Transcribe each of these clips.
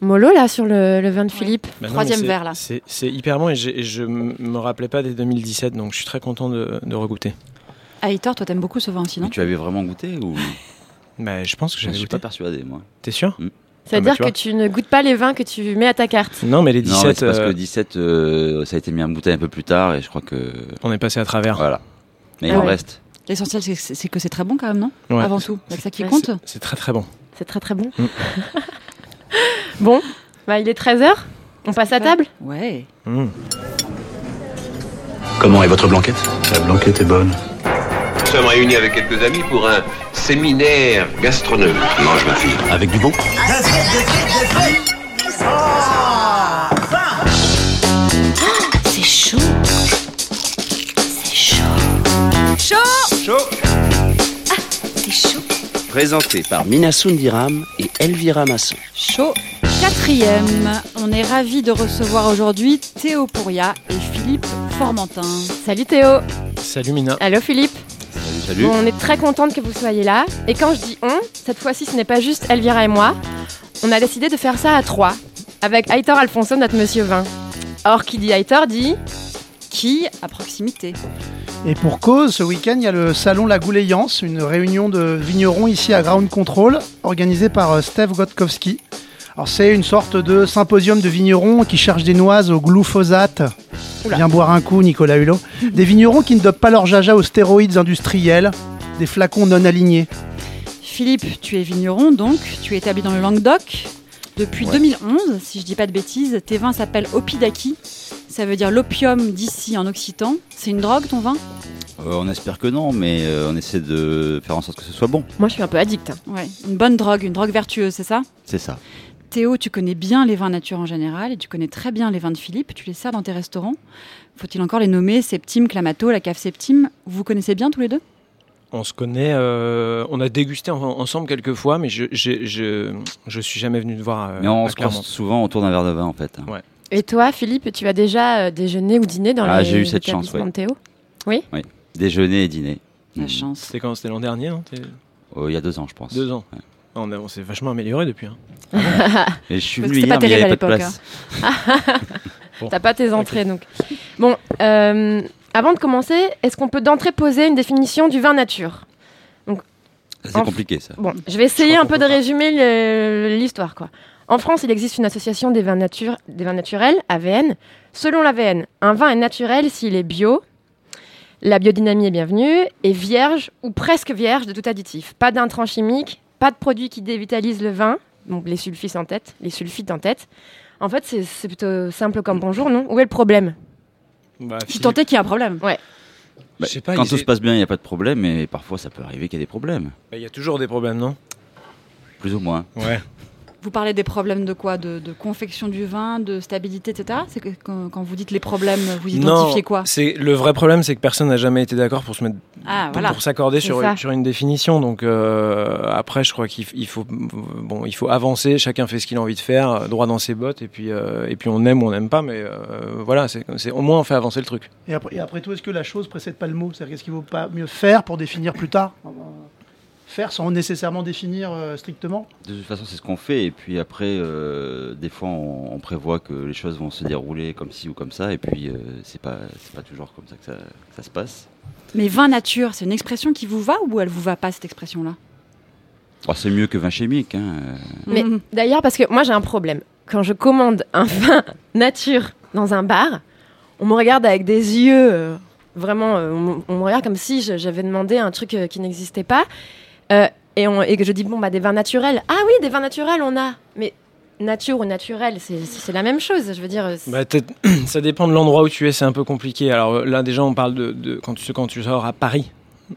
Mollo là sur le, le vin de Philippe. Bah non, Troisième mais verre là. C'est hyper bon et, et je me rappelais pas dès 2017, donc je suis très content de, de regoûter. Ah, toi t'aimes beaucoup ce vin aussi, non? Mais tu avais vraiment goûté ou Bah, je pense que Je j'avais suis goûté. pas persuadé, moi. T'es sûr? C'est-à-dire Ah bah, tu que tu ne goûtes pas les vins que tu mets à ta carte. Non, mais les Non, 17, mais c'est parce euh, que 17, euh, ça a été mis en bouteille un peu plus tard et je crois que. on est passé à travers. Voilà. Mais il Ah en reste. L'essentiel, c'est- que c'est très bon quand même, non? Ouais. Avant tout, c'est ça qui compte. C'est- C'est très très bon. C'est très très bon. Mm. bon, bah, il est 13h. On passe à table? Ouais. Mm. Comment est votre blanquette? La blanquette est bonne. Nous sommes réunis avec quelques amis pour un séminaire gastronomique. Mange ma fille. Avec du bon C'est chaud. C'est chaud. Chaud chaud. Présenté par Minasun Diram et Elvira Masson. Chaud. Quatrième, on est ravis de recevoir aujourd'hui Théo Pouria et Philippe Formentin. Salut Théo. Salut Mina. Allô Philippe. Salut, salut. Bon, on est très contente que vous soyez là. Et quand je dis on, cette fois-ci ce n'est pas juste Elvira et moi. On a décidé de faire ça à trois. Avec Aitor Alfonso, notre monsieur vin. Or, qui dit Aitor dit Qui à proximité Et pour cause, ce week-end, il y a le salon La Gouléance, une réunion de vignerons ici à Ground Control, organisée par euh, Steve Gotkowski. Alors c'est une sorte de symposium de vignerons qui cherchent des noises au glyphosate. Viens boire un coup, Nicolas Hulot. Des vignerons qui ne dopent pas leur jaja aux stéroïdes industriels, des flacons non alignés. Philippe, tu es vigneron donc, tu es établi dans le Languedoc depuis 2011, si je dis pas de bêtises. Tes vins s'appellent Opidaki, ça veut dire l'opium d'ici en occitan. C'est une drogue ton vin Euh, on espère que non, mais euh, on essaie de faire en sorte que ce soit bon. Moi, je suis un peu addict. hein. Ouais, une bonne drogue, une drogue vertueuse, c'est ça? C'est ça. Théo, tu connais bien les vins nature en général et tu connais très bien les vins de Philippe. Tu les sers dans tes restaurants. Faut-il encore les nommer? Septime, Clamato, la cave Septime Vous vous connaissez bien tous les deux? On se connaît, euh, on a dégusté en- ensemble quelques fois, mais je je, je, je suis jamais venu te voir. euh, Mais on à se croise souvent autour d'un verre de vin en fait. Ouais. Et toi, Philippe, tu as déjà euh, déjeuné ou dîné dans Ah, les j'ai eu cette chance, établissements ouais. de Théo? Déjeuner et dîner. La Mm. chance. C'était quand C'était l'an dernier, non? Oh, il y a deux ans, je pense. Deux ans. Ouais. Ah, On, a- on s'est vachement amélioré depuis. hein. Et je suis venu hier, pas mais il n'y avait à pas de l'époque, place. T'as pas tes entrées donc. Bon, euh, avant de commencer, est-ce qu'on peut d'entrée poser une définition du vin nature? C'est compliqué ça. Bon, je vais essayer un peu de résumer le- l'histoire quoi. En France, il existe une association des vins, nature, des vins naturels, AVN. Selon l'AVN, un vin est naturel s'il est bio, la biodynamie est bienvenue, et vierge ou presque vierge de tout additif. Pas d'intrants chimiques, pas de produits qui dévitalisent le vin, donc les sulfites en tête, les sulfites en tête. En fait, c'est plutôt simple comme bonjour, non? Où est le problème? Bah, Si tant est qu'il y a un problème. Bah, sais pas, Quand tout est- se passe bien, il n'y a pas de problème, mais parfois ça peut arriver qu'il y ait des problèmes. bah, il y a toujours des problèmes, non? Plus ou moins. Ouais. Vous parlez des problèmes de quoi de, de confection du vin, de stabilité, etc. C'est que quand, quand vous dites les problèmes, vous identifiez quoi? c'est le vrai problème, c'est que personne n'a jamais été d'accord pour se mettre Ah, pour, voilà. pour s'accorder sur, une- sur une définition. Donc euh, après, je crois qu'il faut bon, il faut avancer. Chacun fait ce qu'il a envie de faire, euh, droit dans ses bottes, et puis euh, et puis on aime ou on n'aime pas, mais euh, voilà, c'est au moins on fait avancer le truc. Et après, et après tout, est-ce que la chose précède pas le mot? C'est-à-dire qu'est-ce qu'il vaut pas mieux faire pour définir plus tard? Euh, Faire sans nécessairement définir euh, strictement De toute façon, c'est ce qu'on fait. Et puis après, euh, des fois, on, on prévoit que les choses vont se dérouler comme ci ou comme ça. Et puis, euh, c'est pas, c'est pas toujours comme ça que ça, que ça se passe. Mais vin nature, c'est une expression qui vous va ou elle vous va pas cette expression-là? Oh, c'est mieux que vin chimique. Hein. Mais Mhm. d'ailleurs, parce que moi j'ai un problème. Quand je commande un vin nature dans un bar, on me regarde avec des yeux euh, vraiment. on, me- on me regarde comme si j'avais demandé un truc qui n'existait pas. Euh, et, on- je dis, bon, bah des vins naturels. Ah oui, des vins naturels, on a. Mais nature ou naturel, c'est la même chose. Je veux dire, Bah, ça dépend de l'endroit où tu es, c'est un peu compliqué. Alors là, déjà, on parle de, de- quand, tu, quand tu sors à Paris.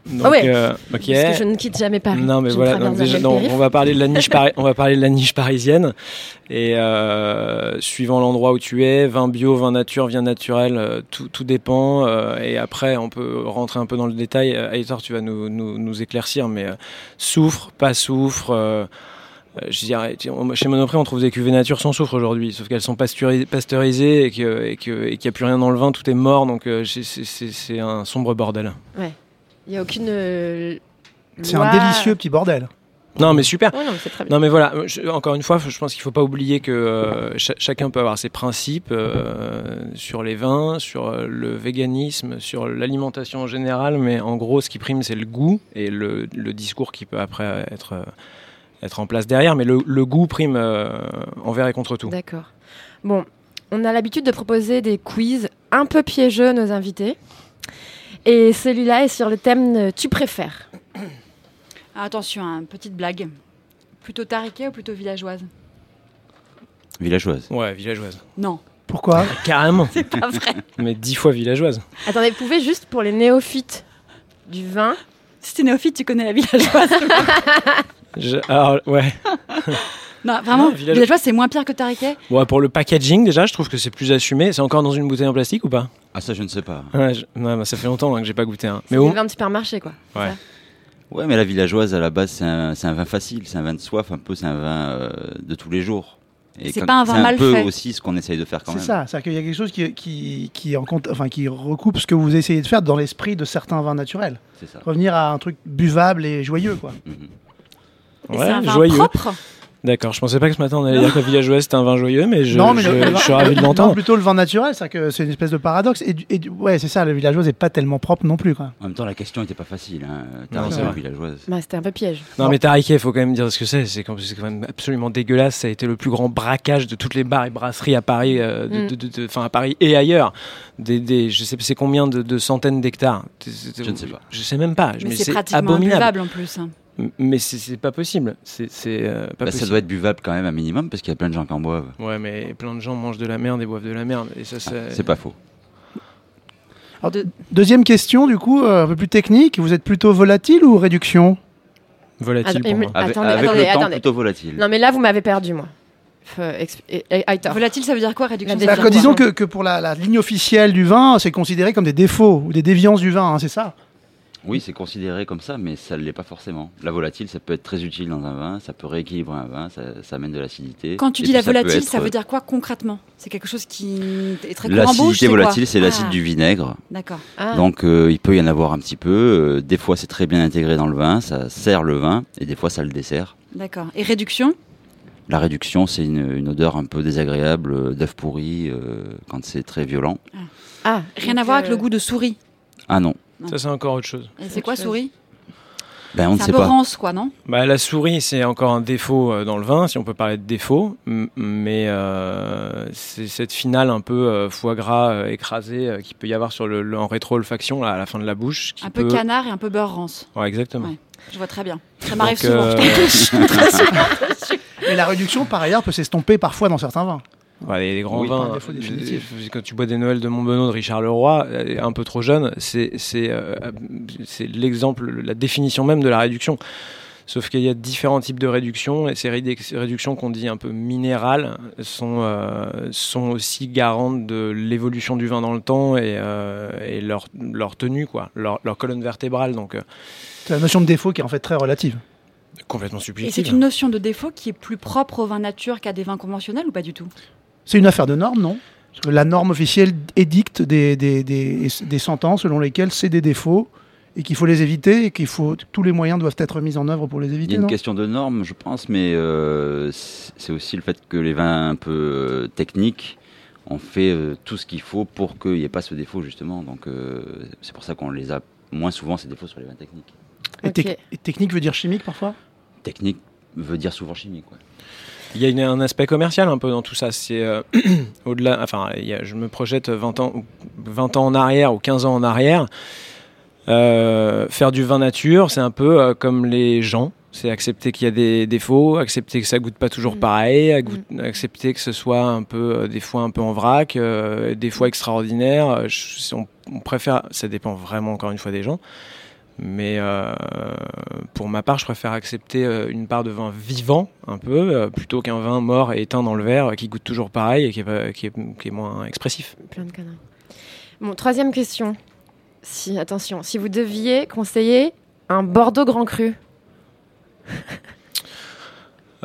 Donc, Ah ouais, euh, parce que je ne quitte jamais Paris. Non, mais Je voilà. Donc déjà, non, on va parler de la niche, pari- on va parler de la niche parisienne. Et euh, suivant l'endroit où tu es, vin bio, vin nature, vin naturel, euh, tout, tout dépend. euh, et après, on peut rentrer un peu dans le détail. Aitor, tu vas nous, nous, nous éclircir, mais soufre, pas soufre. je dirais, chez Monoprix, on trouve des cuvées nature sans soufre aujourd'hui, sauf qu'elles sont pasteuri- pasteurisées et que- et que- et qu'il n'y a plus rien dans le vin, tout est mort, donc c'est un sombre bordel. Ouais. Il n'y a aucune. euh, C'est loi- un délicieux petit bordel. Non, mais super. Ouais, non, mais c'est très bien. Non, mais voilà, je- encore une fois, je pense qu'il ne faut pas oublier que euh, cha- chacun peut avoir ses principes euh, sur les vins, sur euh, le véganisme, sur l'alimentation en général, mais en gros, ce qui prime, c'est le goût et le, le discours qui peut après être, euh, être en place derrière, mais le, le goût prime euh, envers et contre tout. D'accord. Bon, on a l'habitude de proposer des quiz un peu piégeux à nos invités. Et celui-là est sur le thème Tu préfères. Ah, attention, hein, petite blague. Plutôt tariquet ou plutôt villageoise Villageoise. Ouais, villageoise. Non. Pourquoi Carrément. C'est pas vrai. Mais dix fois villageoise. Attendez, vous pouvez juste pour les néophytes du vin. Si t'es néophyte, tu connais la villageoise. Je- alors, ouais. non, vraiment, Non, village- villageoise, c'est moins pire que tariquet pour le packaging, déjà, je trouve que c'est plus assumé. C'est encore dans une bouteille en plastique ou pas? Ah, ça, je ne sais pas. ouais, je- ouais, bah, Ça fait longtemps hein, que j'ai pas goûté un. C'est Mais vins de supermarché, quoi. Ouais. Ouais, mais la villageoise, à la base, c'est un, c'est un vin facile, c'est un vin de soif, un peu, c'est un vin euh, de tous les jours. C'est quand- pas un vin c'est mal un peu fait. aussi ce qu'on essaye de faire quand C'est même. ça, c'est-à-dire qu'il y a quelque chose qui, qui, qui, en compte, enfin, qui recoupe ce que vous essayez de faire dans l'esprit de certains vins naturels. C'est ça. Revenir à un truc buvable et joyeux. Quoi. Et Ouais, c'est un vin joyeux. propre D'accord, je pensais pas que ce matin on allait dire que la villageoise c'était un vin joyeux, mais je, non, mais je, le- le je suis ravi de l'entendre. plutôt le vin naturel, c'est que c'est une espèce de paradoxe. Et, ouais, c'est ça, le villageoise n'est pas tellement propre non plus. Quoi. En même temps, la question n'était pas facile. Hein. T'as vrai. villageoise. Bah, c'était un peu piège. Non, mais Tariquet, il faut quand même dire ce que c'est. C'est quand même absolument dégueulasse. Ça a été le plus grand braquage de toutes les bars et brasseries à Paris, euh, de- Mm. de- de- de- enfin à Paris et ailleurs. Des, des, je sais pas c'est combien de, de centaines d'hectares? Je ne sais pas. Je sais même pas. Mais, Mais, c'est pratiquement abominable. en plus. hein. Mais c'est pas possible. C'est euh, Bah, ça possible. doit être buvable quand même un minimum parce qu'il y a plein de gens qui en boivent. Ouais, mais plein de gens mangent de la merde et boivent de la merde. Et ça, c'est. C'est pas faux. Alors, Deuxième question, du coup, euh, un peu plus technique. Vous êtes plutôt volatile ou réduction? Volatile pour moi. Avec, Attendez, avec attendez, le temps, attendez. plutôt volatile. Non, mais là, vous m'avez perdu, moi. Volatile, ça veut dire quoi Réduction? Dire que quoi disons que, que pour la, la ligne officielle du vin, c'est considéré comme des défauts ou des déviances du vin, hein, c'est ça? Oui, c'est considéré comme ça, mais ça ne l'est pas forcément. La volatile, ça peut être très utile dans un vin, ça peut rééquilibrer un vin, ça, ça amène de l'acidité. Quand tu dis puis la ça volatile, être, ça veut dire quoi concrètement? C'est quelque chose qui est très courant L'acidité volatile, c'est l'acide Ah, du vinaigre. D'accord. Ah. Donc euh, il peut y en avoir un petit peu. Euh, des fois, c'est très bien intégré dans le vin, ça sert le vin, et des fois, ça le dessert. D'accord. Et réduction? La réduction, c'est une, une odeur un peu désagréable euh, d'œuf pourri euh, quand c'est très violent. Ah, Rien donc, à voir avec le goût de souris? Ah non, Ça, c'est encore autre chose. Et c'est quoi chose. souris ben, on ne C'est un sait peu pas. rance, quoi, non? Bah, la souris, c'est encore un défaut euh, dans le vin, si on peut parler de défaut, mais euh, c'est cette finale un peu euh, foie gras euh, écrasé euh, qu'il peut y avoir sur le, le- en rétro-olfaction là, à la fin de la bouche. Qui Un peu canard et un peu beurre rance. Ouais, exactement. Ouais. Je vois très bien. Ça m'arrive Donc, souvent. je très souvent dessus. Et la réduction, par ailleurs, peut s'estomper parfois dans certains vins. Ouais, les, les grands Oui, vins, définitif. euh, quand tu bois des Noëls de Montbenoît de Richard Leroy, euh, un peu trop jeune, c'est euh, l'exemple, la définition même de la réduction. Sauf qu'il y a différents types de réductions et ces rédu- ces réductions qu'on dit un peu minérales sont, euh, sont aussi garantes de l'évolution du vin dans le temps et, euh, et leur, leur tenue, quoi, leur, leur colonne vertébrale. Donc euh, C'est la notion de défaut qui est en fait très relative. complètement Et subjective. c'est une notion de défaut qui est plus propre au vin nature qu'à des vins conventionnels ou pas du tout? C'est une affaire de normes, non? Parce que la norme officielle édicte des, des, des, des sentences selon lesquelles c'est des défauts et qu'il faut les éviter et qu'il faut tous les moyens doivent être mis en œuvre pour les Il y éviter. a une non? question de normes, je pense, mais euh, c'est aussi le fait que les vins un peu euh, techniques ont fait euh, tout ce qu'il faut pour qu'il n'y ait pas ce défaut, justement. Donc euh, c'est pour ça qu'on les a moins souvent, ces défauts sur les vins techniques. et technique veut dire chimique parfois? Technique veut dire souvent chimique. ouais. Il y a une- un aspect commercial un peu dans tout ça. C'est euh, au-delà. Enfin, il y a- je me projette 20 ans, 20 ans en arrière ou 15 ans en arrière. Euh, faire du vin nature, c'est un peu euh, comme les gens. C'est accepter qu'il y a des défauts, accepter que ça goûte pas toujours pareil, agout- accepter que ce soit un peu, des fois un peu en vrac, des fois extraordinaire. Je- on, on préfère, ça dépend vraiment encore une fois des gens. Mais euh, pour ma part, je préfère accepter euh, une part de vin vivant, un peu, euh, plutôt qu'un vin mort et éteint dans le verre qui goûte toujours pareil et qui est, pas- qui est- qui est moins expressif. Plein de conneries. Bon, troisième question. Si, attention, si vous deviez conseiller un Bordeaux Grand Cru,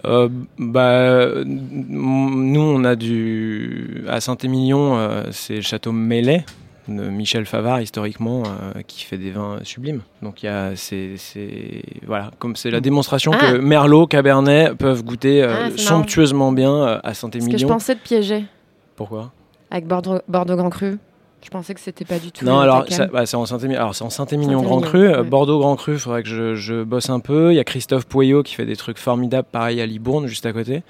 Euh, bah, nous, on a du. À Saint-Émilion, euh, c'est le château de Michel Favard, historiquement, euh, qui fait des vins sublimes. Donc, il y a. C'est. Voilà, comme c'est la démonstration Ah. que Merlot, Cabernet peuvent goûter euh, Ah, somptueusement bien euh, à ce que je Saint-Émilion. pensais de piéger Pourquoi? Avec Bordeaux, Bordeaux Grand Cru. Je pensais que c'était pas du tout. Non, alors bah, c'est en Saint-Émilion. Alors c'est en Saint-Émilion Saint-Émilion, Grand Cru, ouais. Bordeaux Grand Cru. Faudrait que je, je bosse un peu. Il y a Christophe Poyot qui fait des trucs formidables, pareil à Libourne, juste à côté.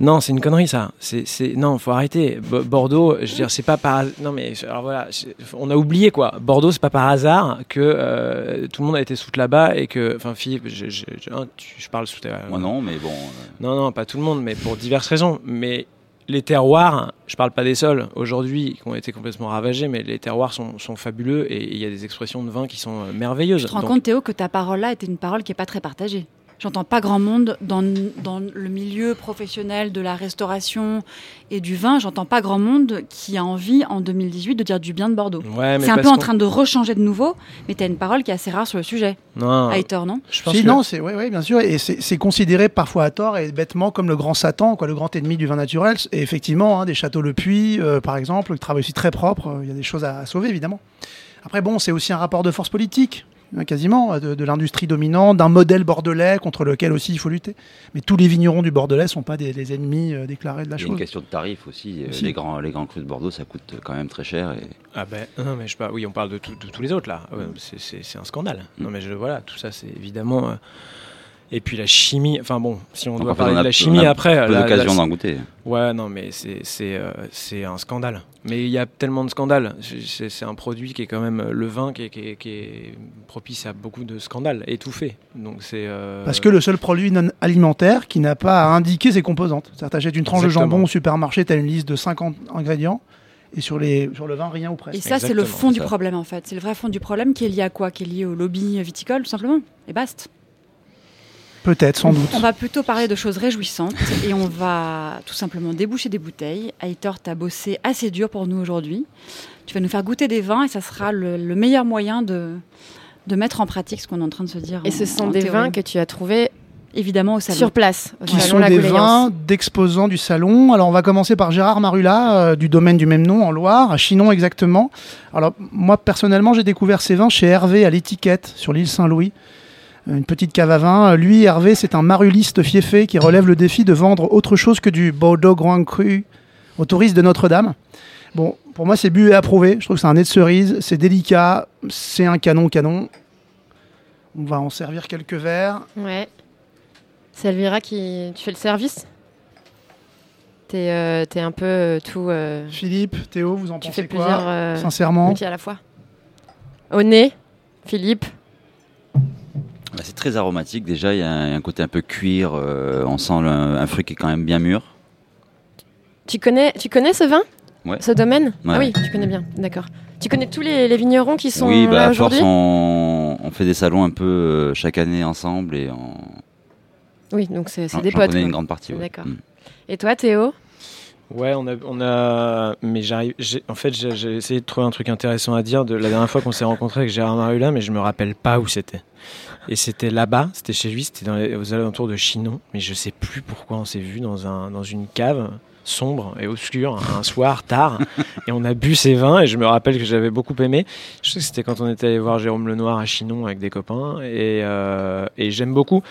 Non, c'est une connerie ça. C'est, c'est... non, faut arrêter. Bo- Bordeaux, je veux dire, c'est pas par. Non mais alors voilà, c'est- on a oublié quoi. Bordeaux, c'est pas par hasard que euh, tout le monde a été sous là-bas et que, enfin Philippe, je, je, je- hein, tu- je parle sous ta. Moi non, mais bon. euh, Non, non, pas tout le monde, mais pour diverses raisons. Mais les terroirs, je parle pas des sols aujourd'hui qui ont été complètement ravagés, mais les terroirs sont, sont fabuleux et il y a des expressions de vin qui sont euh, merveilleuses. Tu te rends Donc, compte, Théo, que ta parole-là était une parole qui n'est pas très partagée. J'entends pas grand monde dans, dans le milieu professionnel de la restauration et du vin. J'entends pas grand monde qui a envie en 2018 de dire du bien de Bordeaux. Ouais, c'est un peu en train de rechanger de nouveau, mais tu as une parole qui est assez rare sur le sujet. Non. À tort, non? Je pense Si, que- non, c'est ouais, ouais, bien sûr, et c'est considéré parfois à tort et bêtement comme le grand Satan, quoi, le grand ennemi du vin naturel. Et effectivement, hein, des châteaux Le Puy, euh, par exemple, qui travaillent aussi très propre, euh, il y a des choses à, à sauver évidemment. Après, bon, c'est aussi un rapport de force politique, quasiment, de, de l'industrie dominante, d'un modèle bordelais contre lequel aussi il faut lutter. Mais tous les vignerons du Bordelais sont pas des, des ennemis euh, déclarés de la Il y a une chose. question de tarif aussi. Euh, Aussi. Les, grands, les grands crus de Bordeaux, ça coûte quand même très cher. Et... Ah ben non mais je sais pas. Oui, on parle de, tout- de tous les autres là. Ouais, c'est- un scandale. Mm. Non mais je voilà, tout ça c'est évidemment. euh, Et puis la chimie. Enfin bon, si on Donc, doit parler on a- de la on chimie a après. peu là- d'occasion là, d'en goûter. Ouais, non mais c'est c'est euh, c'est un scandale. Mais il y a tellement de scandales. C'est un produit qui est quand même euh, le vin qui est, qui est- qui est propice à beaucoup de scandales, étouffé. Donc c'est. euh, Parce que le seul produit non alimentaire qui n'a pas à indiquer ses composantes. C'est-à-dire, t'achètes une tranche de jambon au supermarché, tu as une liste de 50 ingrédients, et sur, les, sur le vin, rien ou presque. Et ça, c'est le fond du problème, en fait. C'est le vrai fond du problème qui est lié à quoi? Qui est lié au lobby viticole, tout simplement. Et basta. Peut-être, sans doute. On va plutôt parler de choses réjouissantes et on va tout simplement déboucher des bouteilles. Aitor, t'as bossé assez dur pour nous aujourd'hui. Tu vas nous faire goûter des vins et ça sera le, le meilleur moyen de, de mettre en pratique ce qu'on est en train de se dire. Et en- ce sont en des théorie. vins que tu as trouvés évidemment au salon. sur place, au qui salon sont La des vins d'exposants du salon. Alors on va commencer par Gérard Marula, euh, du domaine du même nom, en Loire, à Chinon exactement. Alors moi personnellement j'ai découvert ces vins chez Hervé à l'étiquette, sur l'île Saint-Louis. Une petite cave à vin. Lui, Hervé, c'est un maruliste fiefé qui relève le défi de vendre autre chose que du Bordeaux Grand Cru aux touristes de Notre-Dame. Bon, pour moi, c'est bu et approuvé. Je trouve que c'est un nez de cerise. C'est délicat. C'est un canon canon. On va en servir quelques verres. Ouais. C'est Elvira qui. Tu fais le service? T'es euh, t'es un peu euh, tout. euh, Philippe, Théo, vous en tu pensez fais quoi? plusieurs. Sincèrement à la fois? Au nez, Philippe. Bah, c'est très aromatique. Déjà, il y a un, un côté un peu cuir. euh, on sent un fruit qui est quand même bien mûr. Tu connais, tu connais ce vin? Ouais. Ce domaine? Ouais. Ah oui, tu connais bien, d'accord. Tu connais tous les, les vignerons qui sont oui, bah, là à force, aujourd'hui? on, on fait des salons un peu euh, chaque année ensemble et on, Oui, donc c'est des potes. connais quoi. une grande partie. ouais. D'accord. Mm. Et toi, Théo? Ouais, on a, mais j'arrive. En fait, j'ai essayé de trouver un truc intéressant à dire de la dernière fois qu'on s'est rencontré avec Gérard Marula, mais je me rappelle pas où c'était. Et c'était là-bas, c'était chez lui, c'était aux alentours de Chinon, mais je sais plus pourquoi on s'est vu dans un, dans une cave sombre et obscure un soir tard et on a bu ces vins et je me rappelle que j'avais beaucoup aimé je sais que c'était quand on était allé voir Jérôme Lenoir à Chinon avec des copains et, euh, et j'aime beaucoup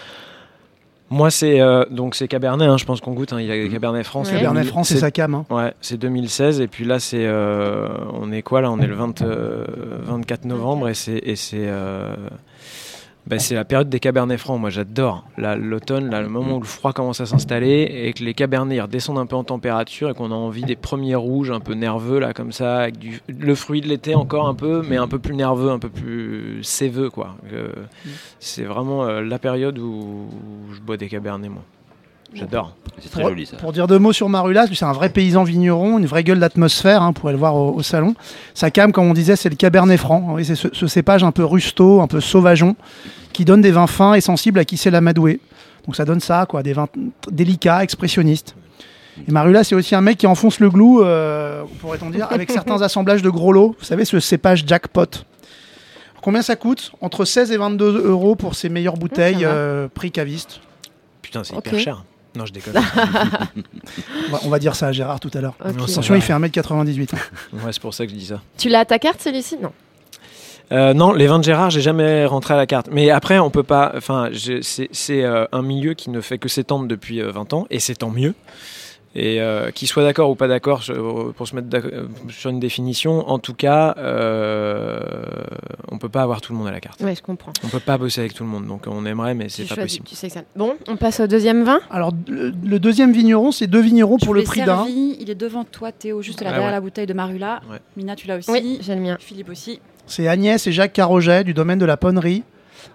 moi c'est euh, donc c'est Cabernet hein, je pense qu'on goûte hein, il y a Cabernet France Ouais. Cabernet France, c'est sa cam. hein. Ouais, c'est 2016 et puis là c'est euh, on est quoi là? On est le 20, euh, 24 novembre et c'est et c'est euh, Bah, c'est la période des cabernets francs. Moi, j'adore. L'automne, là, le moment où le froid commence à s'installer et que les cabernets redescendent un peu en température et qu'on a envie des premiers rouges un peu nerveux, là, comme ça, avec du, le fruit de l'été encore un peu, mais un peu plus nerveux, un peu plus séveux, quoi. Euh, c'est vraiment euh, la période où je bois des cabernets, moi. J'adore. C'est très Pour, joli ça. pour dire deux mots sur Marulas, c'est un vrai paysan vigneron, une vraie gueule d'atmosphère, hein, vous pourrez le voir au, au salon. Sa cam, comme on disait, c'est le Cabernet Franc. Oui, c'est ce, ce cépage un peu rusto, un peu sauvageon, qui donne des vins fins et sensibles à qui sait l'amadouer. Donc ça donne ça, quoi, des vins délicats, expressionnistes. Et Marulas, c'est aussi un mec qui enfonce le glou, euh, pourrait-on dire, avec certains assemblages de gros lots. Vous savez, ce cépage jackpot. Combien ça coûte Entre 16 et 22 euros pour ses meilleures bouteilles, va. euh, prix caviste. Putain, c'est hyper cher. Non, je déconne. On va, dire ça à Gérard tout à l'heure. Ok. Non, ça Attention, il fait 1m98. hein. ouais, c'est pour ça que je dis ça. Tu l'as à ta carte celui-ci? Non. Euh, non, les vins de Gérard, j'ai jamais rentré à la carte. Mais après, on peut pas. Enfin, c'est, euh, un milieu qui ne fait que s'étendre depuis euh, 20 ans, et c'est tant mieux. Et euh, qu'ils soient d'accord ou pas d'accord sur- pour se mettre euh, sur une définition, en tout cas, euh, on peut pas avoir tout le monde à la carte. Ouais, je comprends. On peut pas bosser avec tout le monde, donc on aimerait, mais c'est pas choisis, possible. tu sais que ça. Bon, on passe au deuxième vin. Alors, le, le deuxième vigneron, c'est deux vignerons Tu pour le prix d'un. Il est devant toi, Théo, juste là Ah derrière ouais. la bouteille de Marula. Ouais. Mina, tu l'as aussi. Oui, j'ai le mien. Philippe aussi. C'est Agnès et Jacques Carroget du domaine de la Ponnerie,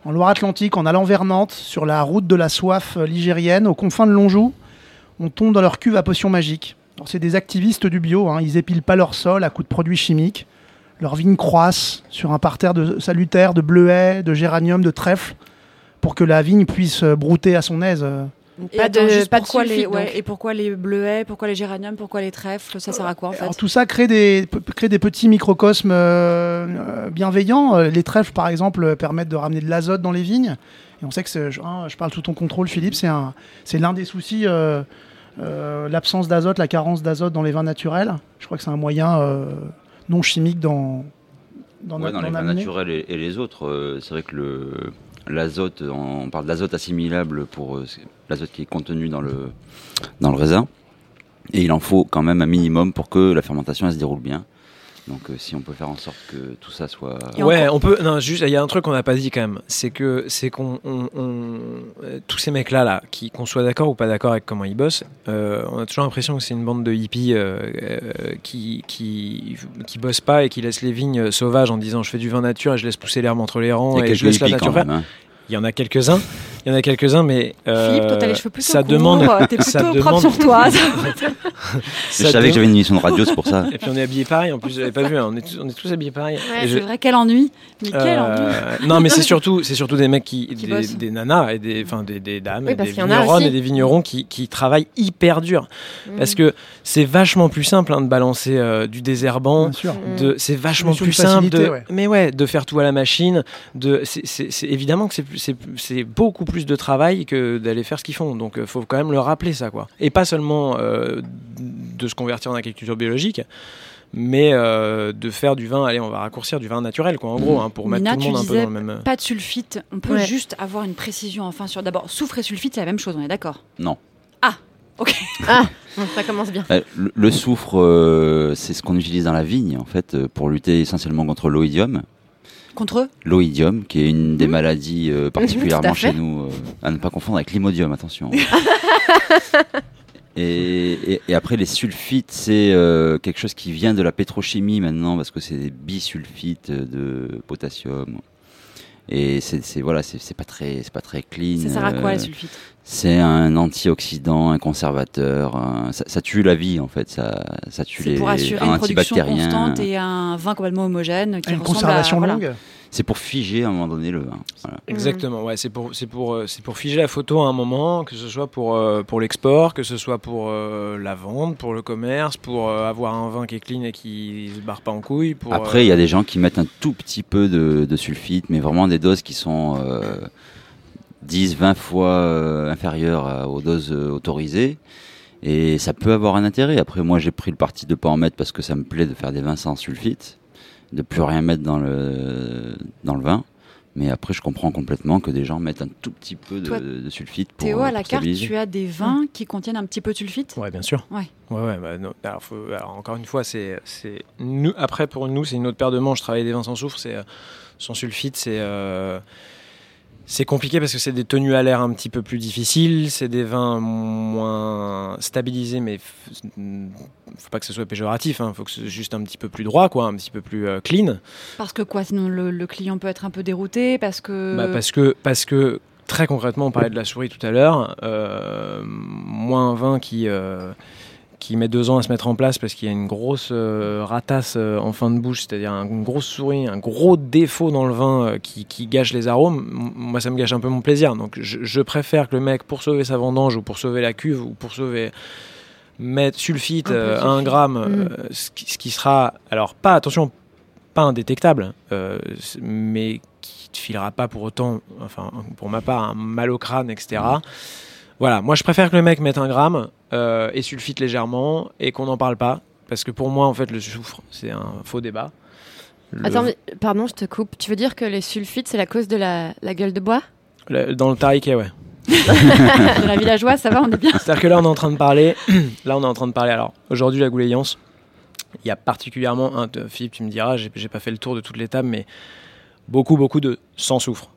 en Loire-Atlantique, en allant vers Nantes, sur la route de la soif euh, ligérienne, aux confins de Lonjou. On tombe dans leur cuve à potions magiques. Alors, C'est des activistes du bio, hein, ils épilent pas leur sol à coups de produits chimiques. Leurs vignes croissent sur un parterre de salutaire, de bleuets, de géranium, de trèfle, pour que la vigne puisse euh, brouter à son aise. euh. Et Pas attends, de- pourquoi les, sulfite, ouais, et pourquoi les bleuets, pourquoi les géraniums, pourquoi les trèfles Ça sert à quoi en fait Alors tout ça crée des, peut- crée des petits microcosmes euh, bienveillants. Les trèfles, par exemple, permettent de ramener de l'azote dans les vignes. Et on sait que, c'est- je, hein, je parle sous ton contrôle, Philippe, c'est un- c'est l'un des soucis, euh, l'absence d'azote, la carence d'azote dans les vins naturels. Je crois que c'est un moyen euh, non chimique d'en d'en Ouais, dans les vins naturels et, et les autres, euh, c'est vrai que le l'azote, on parle d'azote assimilable pour euh, l'azote qui est contenu dans le dans le raisin, et il en faut quand même un minimum pour que la fermentation elle se déroule bien. Donc euh, si on peut faire en sorte que tout ça soit ouais, on peut. Non, juste, il y a un truc qu'on n'a pas dit quand même, c'est que c'est qu'on, on- on- euh, tous ces mecs-là, là, qui qu'on soit d'accord ou pas d'accord avec comment ils bossent, euh, on a toujours l'impression que c'est une bande de hippies euh, euh, qui qui qui bossent pas et qui laissent les vignes sauvages en disant je fais du vin nature et je laisse pousser l'herbe entre les rangs il y a et je quelques laisse la nature hein. Il y en a quelques-uns, il y en a quelques-uns, mais euh, Philippe, toi, t'as les cheveux plutôt ça courts, demande, t'es ça plutôt propre demande- sur toi. ça Je savais que j'avais une émission de radio, c'est pour ça. Et puis on est habillés pareil. En plus, j'avais pas vu. hein, on est tous, on est tous habillés pareil. Ouais, Et je- c'est vrai, quel ennui. Mais quel ennui. Euh, non, mais c'est surtout, c'est surtout des mecs qui, Qui des, nanas et des, enfin des, des dames, Oui, et parce des vigneronnes et des vignerons qui, qui travaillent hyper dur. Parce Mm. que c'est vachement plus simple hein, de balancer euh, du désherbant. Bien sûr. De, c'est vachement plus simple de, mais ouais, de faire tout à la machine. De, c'est, c'est- c'est évidemment que c'est, plus- c'est, c'est beaucoup plus de travail que d'aller faire ce qu'ils font. Donc, il faut quand même le rappeler ça, quoi. Et pas seulement euh, de se convertir en agriculture biologique, mais euh, de faire du vin. Allez, on va raccourcir du vin naturel, quoi, en gros, hein, pour mettre Mina, tout le monde un peu dans le même. Pas de sulfite. On peut Ouais. juste avoir une précision enfin sur. D'abord, soufre et sulfite, c'est la même chose, on est d'accord? Non. Ok. Bon, ça commence bien. Euh, Le, le soufre, euh, c'est ce qu'on utilise dans la vigne en fait euh, pour lutter essentiellement contre l'oïdium. Contre eux L'oïdium, qui est une des maladies euh, particulièrement chez nous, euh, à ne pas confondre avec l'imodium, attention. et, et- et après, les sulfites, c'est euh, quelque chose qui vient de la pétrochimie maintenant, parce que c'est des bisulfites de potassium. Et c'est voilà, c'est pas très, c'est pas très clean. Ça sert à quoi les sulfites? C'est un antioxydant, un conservateur. un- ça, ça tue la vie en fait. Ça, ça tue C'est les pour assurer un une production antibactérien. constante et un vin complètement homogène qui Une conservation à, voilà. longue. C'est pour figer à un moment donné le vin. Voilà. Exactement, ouais, c'est pour, c'est pour, euh, c'est pour figer la photo à un moment, que ce soit pour, euh, pour l'export, que ce soit pour euh, la vente, pour le commerce, pour euh, avoir un vin qui est clean et qui se barre pas en couille. Pour, Après, euh, il y a des gens qui mettent un tout petit peu de, de sulfite, mais vraiment des doses qui sont euh, 10, 20 fois euh, inférieures à- aux doses euh, autorisées. Et ça peut avoir un intérêt. Après, moi, j'ai pris le parti de pas en mettre parce que ça me plaît de faire des vins sans sulfite, de plus rien mettre dans le, dans le vin. Mais après, je comprends complètement que des gens mettent un tout petit peu de, Toi, de sulfite pour, Théo, euh, à la carte, tu as des vins qui contiennent un petit peu de sulfite? Ouais, bien sûr. Ouais. Ouais, ouais, bah, non, alors, faut- alors, encore une fois, c'est, c'est nous, après pour nous, c'est une autre paire de manches. Travailler des vins sans soufre, c'est euh, sans sulfite, c'est euh, C'est compliqué parce que c'est des tenues à l'air un petit peu plus difficiles, c'est des vins moins stabilisés, mais f- faut pas que ce soit péjoratif, il faut que ce soit juste un petit peu plus droit, quoi, un petit peu plus euh, clean. Parce que quoi Sinon, le, le client peut être un peu dérouté parce que. Bah, parce que parce que très concrètement, on parlait de la souris tout à l'heure. Euh, moi, un vin qui euh, qui met deux ans à se mettre en place parce qu'il y a une grosse euh, ratasse euh, en fin de bouche, c'est-à-dire un- une grosse souris, un gros défaut dans le vin euh, qui, qui gâche les arômes. M- Moi, ça me gâche un peu mon plaisir. Donc, je, je préfère que le mec, pour sauver sa vendange ou pour sauver la cuve ou pour sauver mettre sulfite Un un gramme, Mm. ce, qui, ce qui sera alors pas attention pas indétectable, mais qui te filera pas pour autant, enfin pour ma part, un mal au crâne, etc. Voilà, moi je préfère que le mec mette un gramme euh, et sulfite légèrement et qu'on n'en parle pas, parce que pour moi en fait le soufre c'est un faux débat. Le- Attends, mais- pardon, je te coupe. Tu veux dire que les sulfites, c'est la cause de la, la gueule de bois? Le- dans le tariquet, ouais. de la villageoise, ça va, on est bien. C'est-à-dire que là, on est en train de parler. là, on est en train de parler. Alors, aujourd'hui, la gouléance, il y a particulièrement un. euh, Philippe, tu me diras, j'ai j'ai pas fait le tour de toutes les tables, mais beaucoup, beaucoup de sans soufre.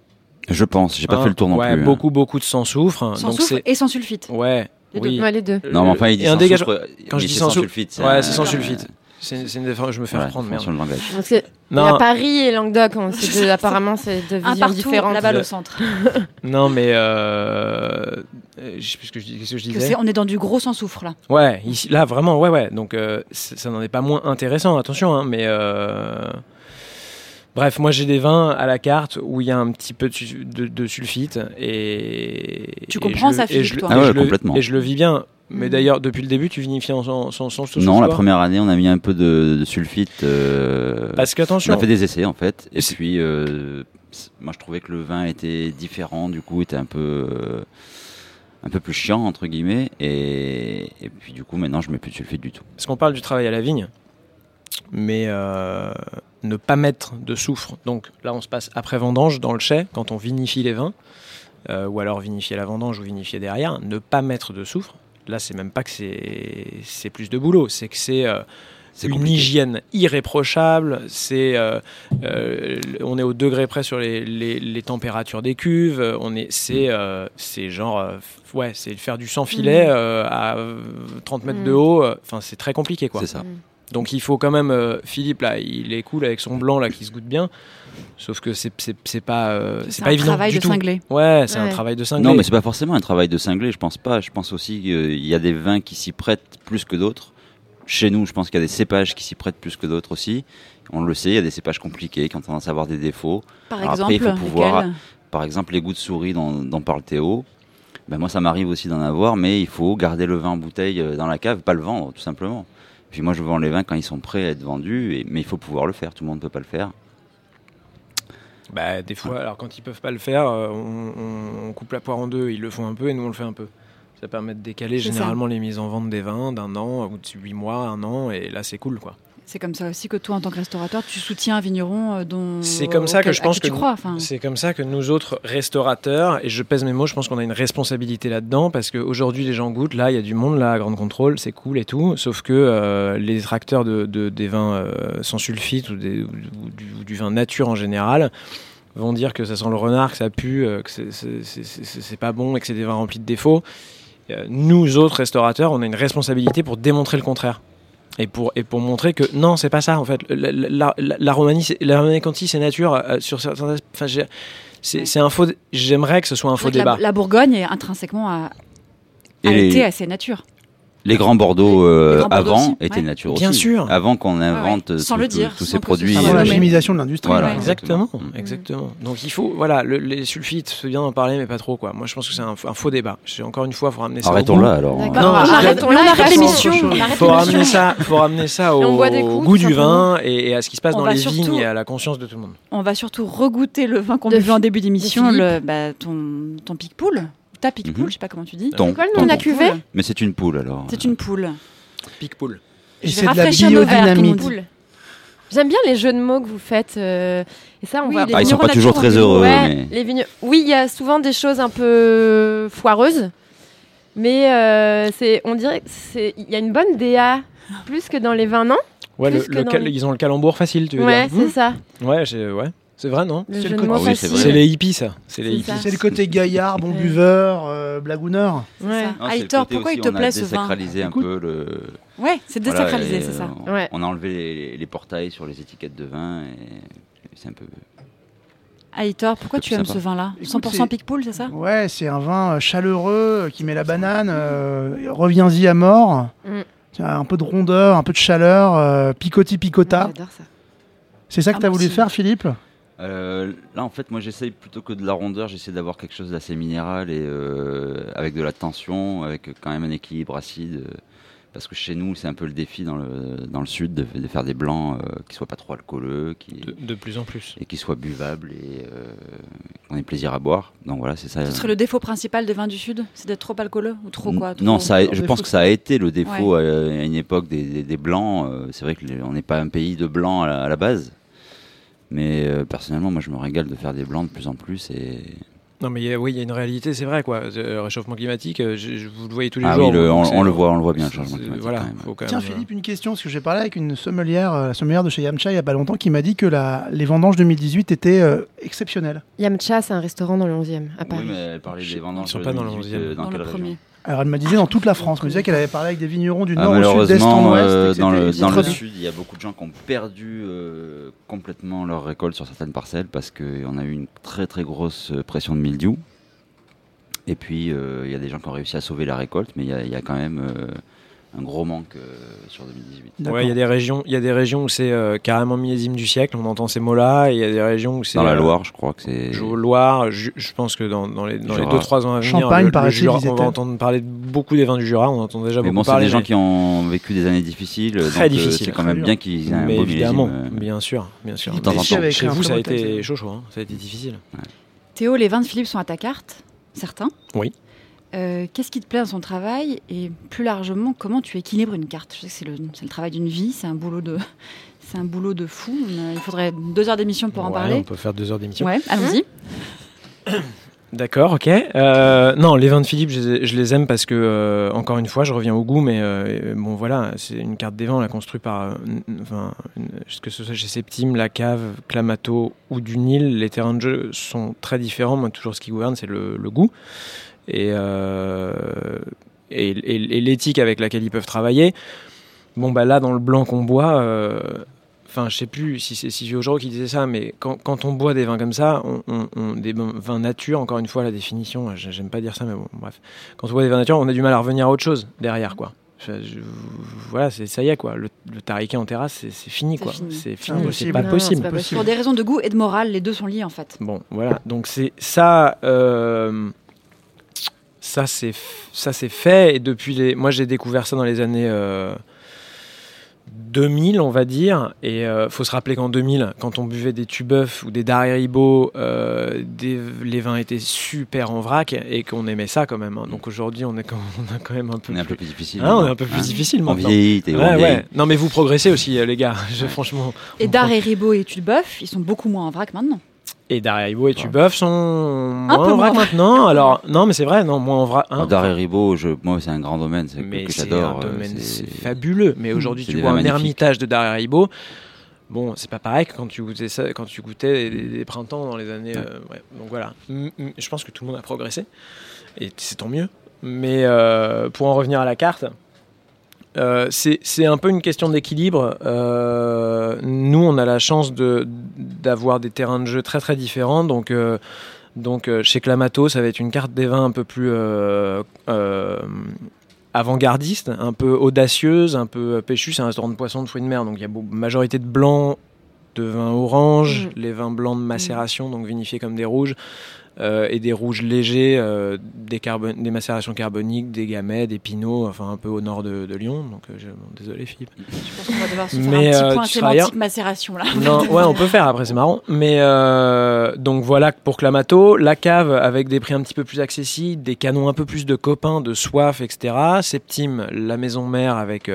Je pense, j'ai pas Hein, fait le tour non ouais, plus. hein. beaucoup, beaucoup de sans soufre. Sans Donc soufre et sans sulfite. ouais. Les deux. oui. Ouais, les deux. Non, mais enfin, il dit Et un sans dégagement. soufre, Quand je dis sans soufre, sulfite, c'est ouais, c'est sans sulfite. C'est une défense. Je me fais Ouais, reprendre, merde. le langage. Parce que Non. a Paris et Languedoc, on- deux- apparemment, c'est deux visions partout, différentes. la balle Le- au centre. Non, mais euh, euh, je sais plus ce que je dis- qu'est-ce que je Que disais. on est dans du gros sans soufre là. Ouais, ici, là vraiment, ouais, ouais. Donc euh, ça n'en est pas moins intéressant, attention, hein, mais euh, bref, moi j'ai des vins à la carte où il y a un petit peu de, su- de- de sulfite et Tu et comprends je ça, le- et je le- toi et Ah ouais, je le- complètement. Et je le vis bien. Mais Mhm. d'ailleurs, depuis le début, tu vinifies en sans, sans, sans, sans Non, la première année, on a mis un peu de, de sulfite. euh, Parce on qu'attention, a fait des essais en fait. Et puis, euh, moi je trouvais que le vin était différent, du coup, était un peu, euh, un peu plus chiant, entre guillemets. Et, et puis, du coup, maintenant, je mets plus de sulfite du tout. parce qu'on parle du travail à la vigne, mais euh, ne pas mettre de soufre. Donc là, on se passe après vendange dans le chai, quand on vinifie les vins, euh, ou alors vinifier la vendange ou vinifier derrière, ne pas mettre de soufre. Là, c'est même pas que c'est c'est plus de boulot, c'est que c'est euh, C'est une compliqué. hygiène irréprochable. C'est euh, euh, on est au degré près sur les, les- les températures des cuves. On est c'est euh, c'est genre euh, ouais c'est faire du sans filet euh, à euh, 30 mètres de Mhm. haut. Enfin c'est très compliqué quoi. C'est ça. Donc il faut quand même euh, Philippe là il est cool avec son blanc là qui se goûte bien. Sauf que c'est c'est c'est pas euh, c'est C'est pas un évident travail du de tout. cinglé. Ouais c'est un travail de cinglé. Non, mais c'est pas forcément un travail de cinglé, je pense pas. Je pense aussi qu'il y a des vins qui s'y prêtent plus que d'autres. Chez nous, je pense qu'il y a des cépages qui s'y prêtent plus que d'autres aussi. On le sait, il y a des cépages compliqués qui ont tendance à avoir des défauts. Par Alors exemple, après, il faut pouvoir- Par exemple, les goûts de souris dont, dont parle Théo. Ben moi, ça m'arrive aussi d'en avoir, mais il faut garder le vin en bouteille euh, dans la cave, pas le vendre, tout simplement. Puis moi, je vends les vins quand ils sont prêts à être vendus, et- mais il faut pouvoir le faire. Tout le monde ne peut pas le faire. Bah, des fois, alors quand ils peuvent pas le faire, euh, on, on- on coupe la poire en deux, ils le font un peu et nous on le fait un peu. Ça permet de décaler ça. généralement les mises en vente des vins d'un an ou de 8 mois, un an, et là c'est cool quoi. C'est comme ça aussi que toi, en tant que restaurateur, tu soutiens un vigneron euh, dont. C'est comme ça que je pense que tu crois. C'est comme ça que nous autres restaurateurs, et je pèse mes mots, je pense qu'on a une responsabilité là-dedans parce qu'aujourd'hui les gens goûtent, là il y a du monde là à Grande Contrôle, c'est cool et tout, sauf que euh, les détracteurs de, de- des vins euh, sans sulfite ou, des- ou du, ou du vin nature en général vont dire que ça sent le renard, que ça pue, euh, que c'est- pas bon et que c'est des vins remplis de défauts. Nous autres restaurateurs, on a une responsabilité pour démontrer le contraire. Et pour, et pour montrer que non, c'est pas ça en fait. La, la, la, la Romanie, c'est- la Romanie Conti, c'est nature. euh, sur certains c'est c'est un faux. J'aimerais que ce soit un faux débat. la Bourgogne est intrinsèquement à, Et arrêtée les, à ses natures. Les grands Bordeaux euh, Les grands Bordeaux avant aussi, étaient ouais. nature Bien aussi. sûr. Avant qu'on invente Sans tous- le tous- dire, tous sans ces produits. Avant euh, la chimisation de l'industrie. Voilà. Ouais. Exactement, Mm. exactement. Donc il faut, voilà, le- les sulfites, c'est bien d'en parler, mais pas trop quoi. Moi, je pense que c'est un, un faux débat. Encore une fois, faut ramener ça. Arrêtons là alors. Non, arrête, on arrête arrête l'émission. l'émission. on On arrête Faut ramener ça, faut ramener ça Et on au coups, goût du vin et, et à ce qui se passe On dans les surtout- vignes et à la conscience de tout le monde. On va surtout regoûter le vin qu'on De buvait en début d'émission, le, bah, ton, ton pic-poule. Ta pic-poule, Mhm. je sais pas comment tu dis. Ton- quoi le nom de la Ton cuvée poule. Mais c'est une poule alors. C'est une poule. Pic-poule. Et Je vais c'est de la biodynamite. J'aime bien les jeux de mots que vous faites. euh, et ça, on Oui, voit. les Ah, ils sont pas toujours très heureux. Ouais, mais- les vignes- Oui, il y a souvent des choses un peu foireuses, mais euh, c'est, on dirait, il y a une bonne DA plus que dans les vins, non Ouais, le, Plus que le dans cal- les- ils ont le calembour facile, tu veux Ouais, dire c'est Hmm ça. Ouais, j'ai- ouais. C'est vrai, non Le C'est le côté- Ah oui, c'est facile. vrai. C'est les hippies, ça. C'est les C'est hippies. ça. C'est le côté gaillard, bon Ouais. buveur, euh, blagouneur. Ouais. ça. Non, c'est le Aitor, côté pourquoi aussi, il te on a plaît ce vin désacralisé un Écoute. peu le. Ouais, c'est Voilà, désacralisé, et, c'est ça. euh, Ouais. On a enlevé les, les portails sur les étiquettes de vin et c'est un peu. Aitor, pourquoi tu aimes sympa. ce vin-là Écoute, 100% c'est- Picpoul, c'est ça Ouais, c'est un vin euh, chaleureux euh, qui met la banane. euh, Reviens-y à mort. Mm. Tiens, Un peu de rondeur, un peu de chaleur, euh, picoti picota. J'adore ça. C'est ça que Ah, tu as moi voulu aussi. faire, Philippe? Euh, là, en fait, moi, j'essaye plutôt que de la rondeur, j'essaie d'avoir quelque chose d'assez minéral et euh, avec de la tension, avec quand même un équilibre acide. euh, parce que chez nous, c'est un peu le défi dans le, dans le sud de, de faire des blancs euh, qui soient pas trop alcooleux, qui, De, de plus en plus. et qui soient buvables et euh, qu'on ait plaisir à boire. Donc voilà, c'est ça. Ce serait le défaut principal des vins du Sud C'est d'être trop alcooleux ou trop quoi Non, ça, a- je des pense que ça a été le défaut à une époque des, des- des blancs. c'est vrai qu'on n'est pas un pays de blancs à la, à la base. Mais euh, personnellement, moi, je me régale de faire des blancs de plus en plus. Et... Non, mais y a- oui, il y a une réalité, c'est vrai, quoi. Le réchauffement climatique, euh, je- je- vous le voyez tous les Ah jours. oui, le- on, le voit, on le voit bien, le changement climatique. Voilà, quand même. faut quand Tiens, même, euh, Philippe, une question, parce que j'ai parlé avec une sommelière, euh, la sommelière de chez Yamcha il n'y a pas longtemps, qui m'a dit que la, les vendanges 2018 étaient euh, exceptionnelles. Yamcha, c'est un restaurant dans le 11e, à Oui, Paris. mais elle parlait des vendanges. sont pas dans le 2018, 11e. euh, Dans quelle le région premier. Alors elle me disait dans toute la France, elle me disait qu'elle avait parlé avec des vignerons du Ah, nord au en malheureusement, ouest. euh, dans le, dans sud, il y a beaucoup de gens qui ont perdu euh, complètement leur récolte sur certaines parcelles parce qu'on a eu une très très grosse pression de mildiou. Et puis, euh, il y a des gens qui ont réussi à sauver la récolte, mais il y a, il y a quand même euh, un gros manque euh, sur 2018. D'accord. Ouais, il y a des régions, il y a des régions où c'est euh, carrément millésime du siècle, on entend ces mots-là, il y a des régions où c'est Dans la euh, Loire, je crois que c'est. Loire, je pense que dans, dans les, dans les Jura. 2-3 ans à venir, Champagne, le- le, Jura, on va entendre parler beaucoup des vins du Jura, on entend déjà Mais beaucoup bon, c'est parler. des gens qui ont vécu des années difficiles. Très donc, difficiles. C'est quand même bien qu'ils aient un mais beau évidemment, millésime. euh, bien sûr, bien sûr. De temps en chez- temps. Chez vous, ça a été chaud, chaud, hein, ça a été difficile. Théo, les vins de Philippe sont à ta carte, certains? Oui. Euh, Qu'est-ce qui te plaît dans son travail et plus largement, comment tu équilibres une carte? Je sais que c'est le, c'est le travail d'une vie, c'est un boulot de, c'est un boulot de fou. Il faudrait deux heures d'émission pour en parler. On peut faire deux heures d'émission. Ouais, allons-y. D'accord, ok. Euh, non, les vins de Philippe, je, les- je les aime parce que, euh, encore une fois, je reviens au goût, mais euh, bon, voilà, c'est une carte des vins, on l'a construite par, enfin, une- que ce soit chez Septime, La Cave, Clamato ou du Nil, les terrains de jeu sont très différents. Moi, toujours, ce qui gouverne, c'est le, le goût et, euh, et, et- et l'éthique avec laquelle ils peuvent travailler. Bon, bah là, dans le blanc qu'on boit, euh, Enfin, je sais plus si c'est Sylvie Augereau qui disait ça, mais quand, quand on boit des vins comme ça, on, on- on- des vins nature, encore une fois, la définition, j'ai- j'aime pas dire ça, mais bon, bref. Quand on boit des vins nature, on a du mal à revenir à autre chose derrière, quoi. Je- je- voilà, c'est ça y est, quoi. Le, le tariquet en terrasse, c'est c'est fini, C'est quoi. fini. C'est fini, c'est pas Non, possible. c'est pas possible. Pour des raisons de goût et de morale, les deux sont liés en fait. Bon, voilà. Donc c'est ça, euh, ça c'est ça c'est fait. Et depuis les, moi j'ai découvert ça dans les années euh, 2000, on va dire. Et euh, faut se rappeler qu'en 2000, quand on buvait des Tubeuf ou des Darribo, euh, des- les vins étaient super en vrac et qu'on aimait ça quand même. hein. Donc aujourd'hui, on est quand, on a quand même un peu, On est un plus- peu plus difficile. Ah, on est un peu plus hein. difficile On maintenant. vieillit, Ouais, on vieillit. ouais. Non mais vous progressez aussi, euh, les gars. Je, franchement. Et on Dar prend- et Ribot et Tudebuff, ils sont beaucoup moins en vrac maintenant. Et Darribo et Tubeuf sont moins peu en vrac moins. maintenant. Alors non, mais c'est vrai, non, moins en vrac. hein. Je, moi, c'est un grand domaine c'est que, j'adore. un euh, domaine c'est- c'est fabuleux. Mais aujourd'hui, C'est tu vois un ermitage de Darribo. Bon, c'est pas pareil que quand tu goûtais ça, quand tu goûtais des, printemps dans les années. euh, ouais. Donc voilà, Mm, mm, je pense que tout le monde a progressé et c'est tant mieux. Mais euh, pour en revenir à la carte, euh, c'est un peu une question d'équilibre. Euh, nous, on a la chance d'avoir des terrains de jeu très très différents, donc. euh, donc euh, chez Clamato, ça va être une carte des vins un peu plus avant-gardiste, un peu audacieuse, un peu péchu. C'est un restaurant de poisson, de fruits de mer, donc il y a majorité de blancs, de vins orange, les vins blancs de macération, donc vinifiés comme des rouges, euh, et des rouges légers, euh, des, macérations carboniques, des gamay, des pinots, enfin un peu au nord de, de Lyon. Donc euh, je- bon, désolé Philippe. Je pense qu'on va devoir se faire Mais, un petit point sémantique macération là. Non, ouais, on peut faire après, c'est marrant. Mais donc voilà pour Clamato, la cave avec des prix un petit peu plus accessibles, des canons un peu plus de copains, de soif, etc. Septime, la maison mère avec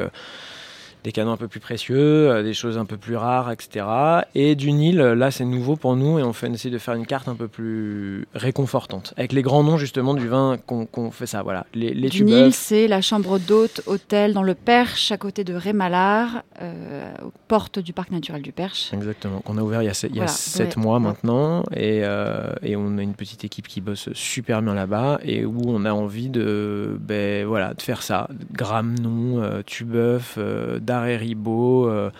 des canons un peu plus précieux, euh, des choses un peu plus rares, etc. Et du Nil, là c'est nouveau pour nous et on fait essayer de faire une carte un peu plus réconfortante. Avec les grands noms justement du vin qu'on fait ça, voilà. Les, les Du Nil, c'est la chambre d'hôte, hôtel dans le Perche, à côté de Rémalard, euh, aux portes du parc naturel du Perche. Exactement, qu'on a ouvert il y a, il y a Voilà, sept ouais. mois maintenant et, euh, et on a une petite équipe qui bosse super bien là-bas et où on a envie de, ben, voilà, de faire ça. Gramnon, euh, Tubeuf, euh, Daré Ribot, euh,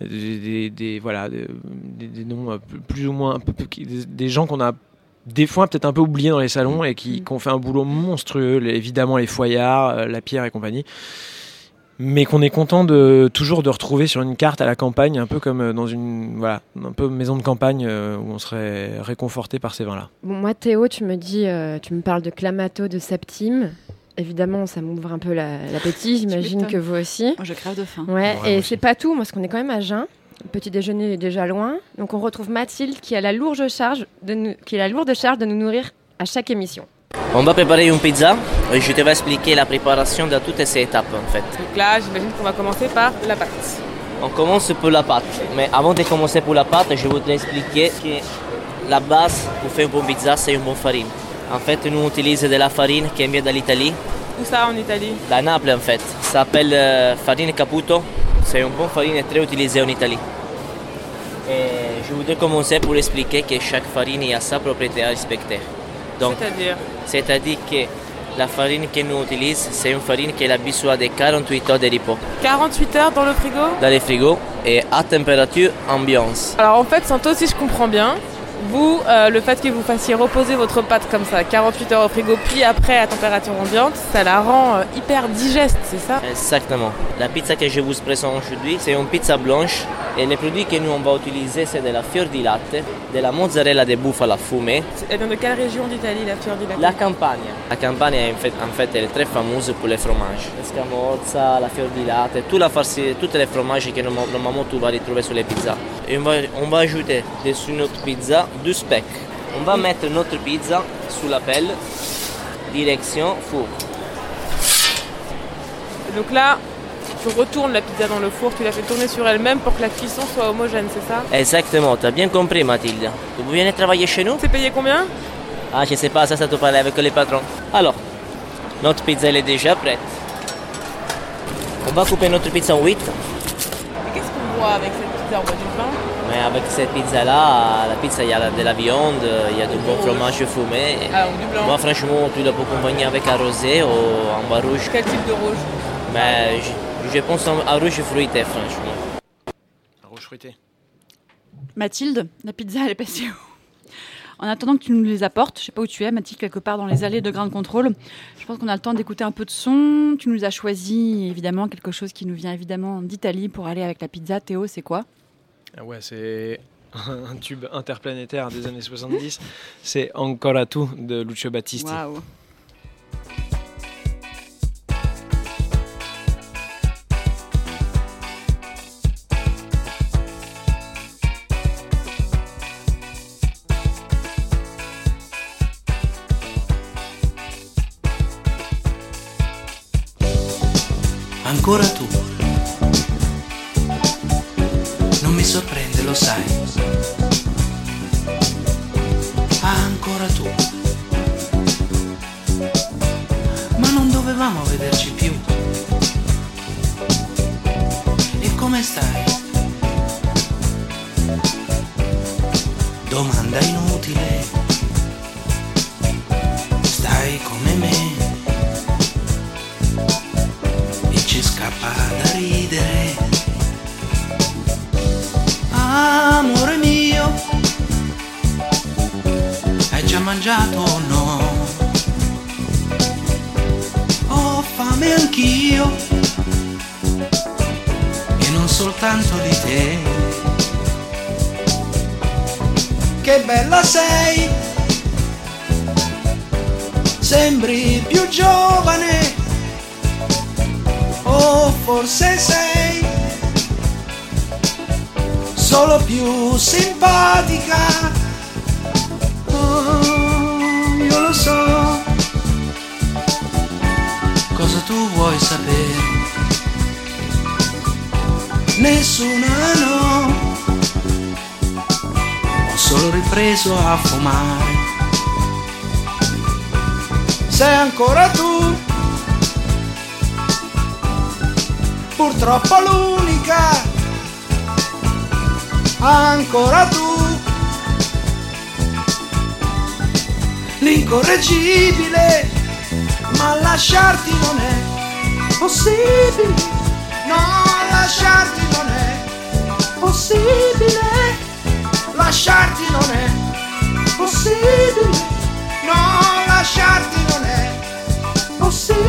des, voilà, des, noms euh, plus- ou moins, des, gens qu'on a des fois peut-être un peu oubliés dans les salons et qui, qui ont fait un boulot monstrueux, les- évidemment les Foyards, euh, la Pierre et compagnie mais qu'on est content de toujours de retrouver sur une carte à la campagne, un peu comme dans une voilà, un peu maison de campagne où on serait réconforté par ces vins-là. Bon, moi, Théo, tu me dis, euh, tu me parles de Clamato, de Septime. Évidemment, ça m'ouvre un peu la- l'appétit. J'imagine que vous aussi. Moi, je crève de faim. Ouais, et c'est pas tout, parce qu'on est quand même à jeun. Le petit déjeuner est déjà loin. Donc on retrouve Mathilde qui a la lourde charge de nous, qui a la lourde charge de nous nourrir à chaque émission. On va préparer une pizza et je te vais expliquer la préparation de toutes ces étapes en fait. Donc là, j'imagine qu'on va commencer par la pâte. On commence pour la pâte, mais avant de commencer pour la pâte, je voudrais expliquer que la base pour faire une bonne pizza, c'est une bonne farine. En fait, nous on utilise de la farine qui vient de l'Italie, Où ça en Italie? Da Naples en fait. Ça s'appelle euh, farine Caputo, c'est une bonne farine très utilisée en Italie. Et je voudrais commencer pour expliquer que chaque farine a sa propriété à respecter. C'est-à-dire? c'est-à-dire que la farine que nous utilisons, c'est une farine qui a besoin de 48 heures de repos 48 heures dans le frigo? Dans le frigo et à température ambiance. Alors en fait, Santo, si je comprends bien, vous, euh, le fait que vous fassiez reposer votre pâte comme ça, 48 heures au frigo, puis après à température ambiante, ça la rend euh, hyper digeste, c'est ça? Exactement. La pizza que je vous présente aujourd'hui, c'est une pizza blanche et les produits que nous on va utiliser, c'est de la fior di latte, de la mozzarella de bufala fumée, Elle vient de quelle région d'Italie, la fior di latte? La campagne. La campagne, en fait, en fait, elle est très fameuse pour les fromages. La fior di latte, toute la farci, tous les fromages que norma- normalement tu vas retrouver sur les pizzas. Et on va, on va ajouter dessus notre pizza du speck. On va mettre notre pizza sous la pelle, direction four. Et donc là, tu retournes la pizza dans le four, tu la fais tourner sur elle-même pour que la cuisson soit homogène, c'est ça? Exactement, tu as bien compris Mathilde. Vous venez travailler chez nous? C'est payé combien? Ah, je sais pas, ça, ça te parler avec les patrons. Alors, notre pizza elle est déjà prête. On va couper notre pizza en 8. Et qu'est-ce qu'on boit avec cette pizza? On boit du pain Mais avec cette pizza-là, la pizza, il y a de la viande, il y a du bon fromage fumé. Ah, ou du blanc. Moi, franchement, tu la peux accompagner avec un rosé ou un bas rouge. Quel type de rouge? Mais je, je pense à un rouge fruité, franchement. Un rouge fruité. Mathilde, la pizza, elle est passée où? En attendant que tu nous les apportes, je sais pas où tu es, Mathilde, quelque part dans les allées de Grain de Contrôle, je pense qu'on a le temps d'écouter un peu de son. Tu nous as choisi, évidemment, quelque chose qui nous vient évidemment d'Italie pour aller avec la pizza. Théo, c'est quoi? Ah ouais, c'est un tube interplanétaire des années 70. C'est Ancora tu de Lucio Battisti. Ancora tu. Sei ancora tu, purtroppo l'unica, ancora tu, l'incorreggibile, ma lasciarti non è possibile, no, lasciarti non è possibile, lasciarti non è possibile, no, lasciarti non è possibile.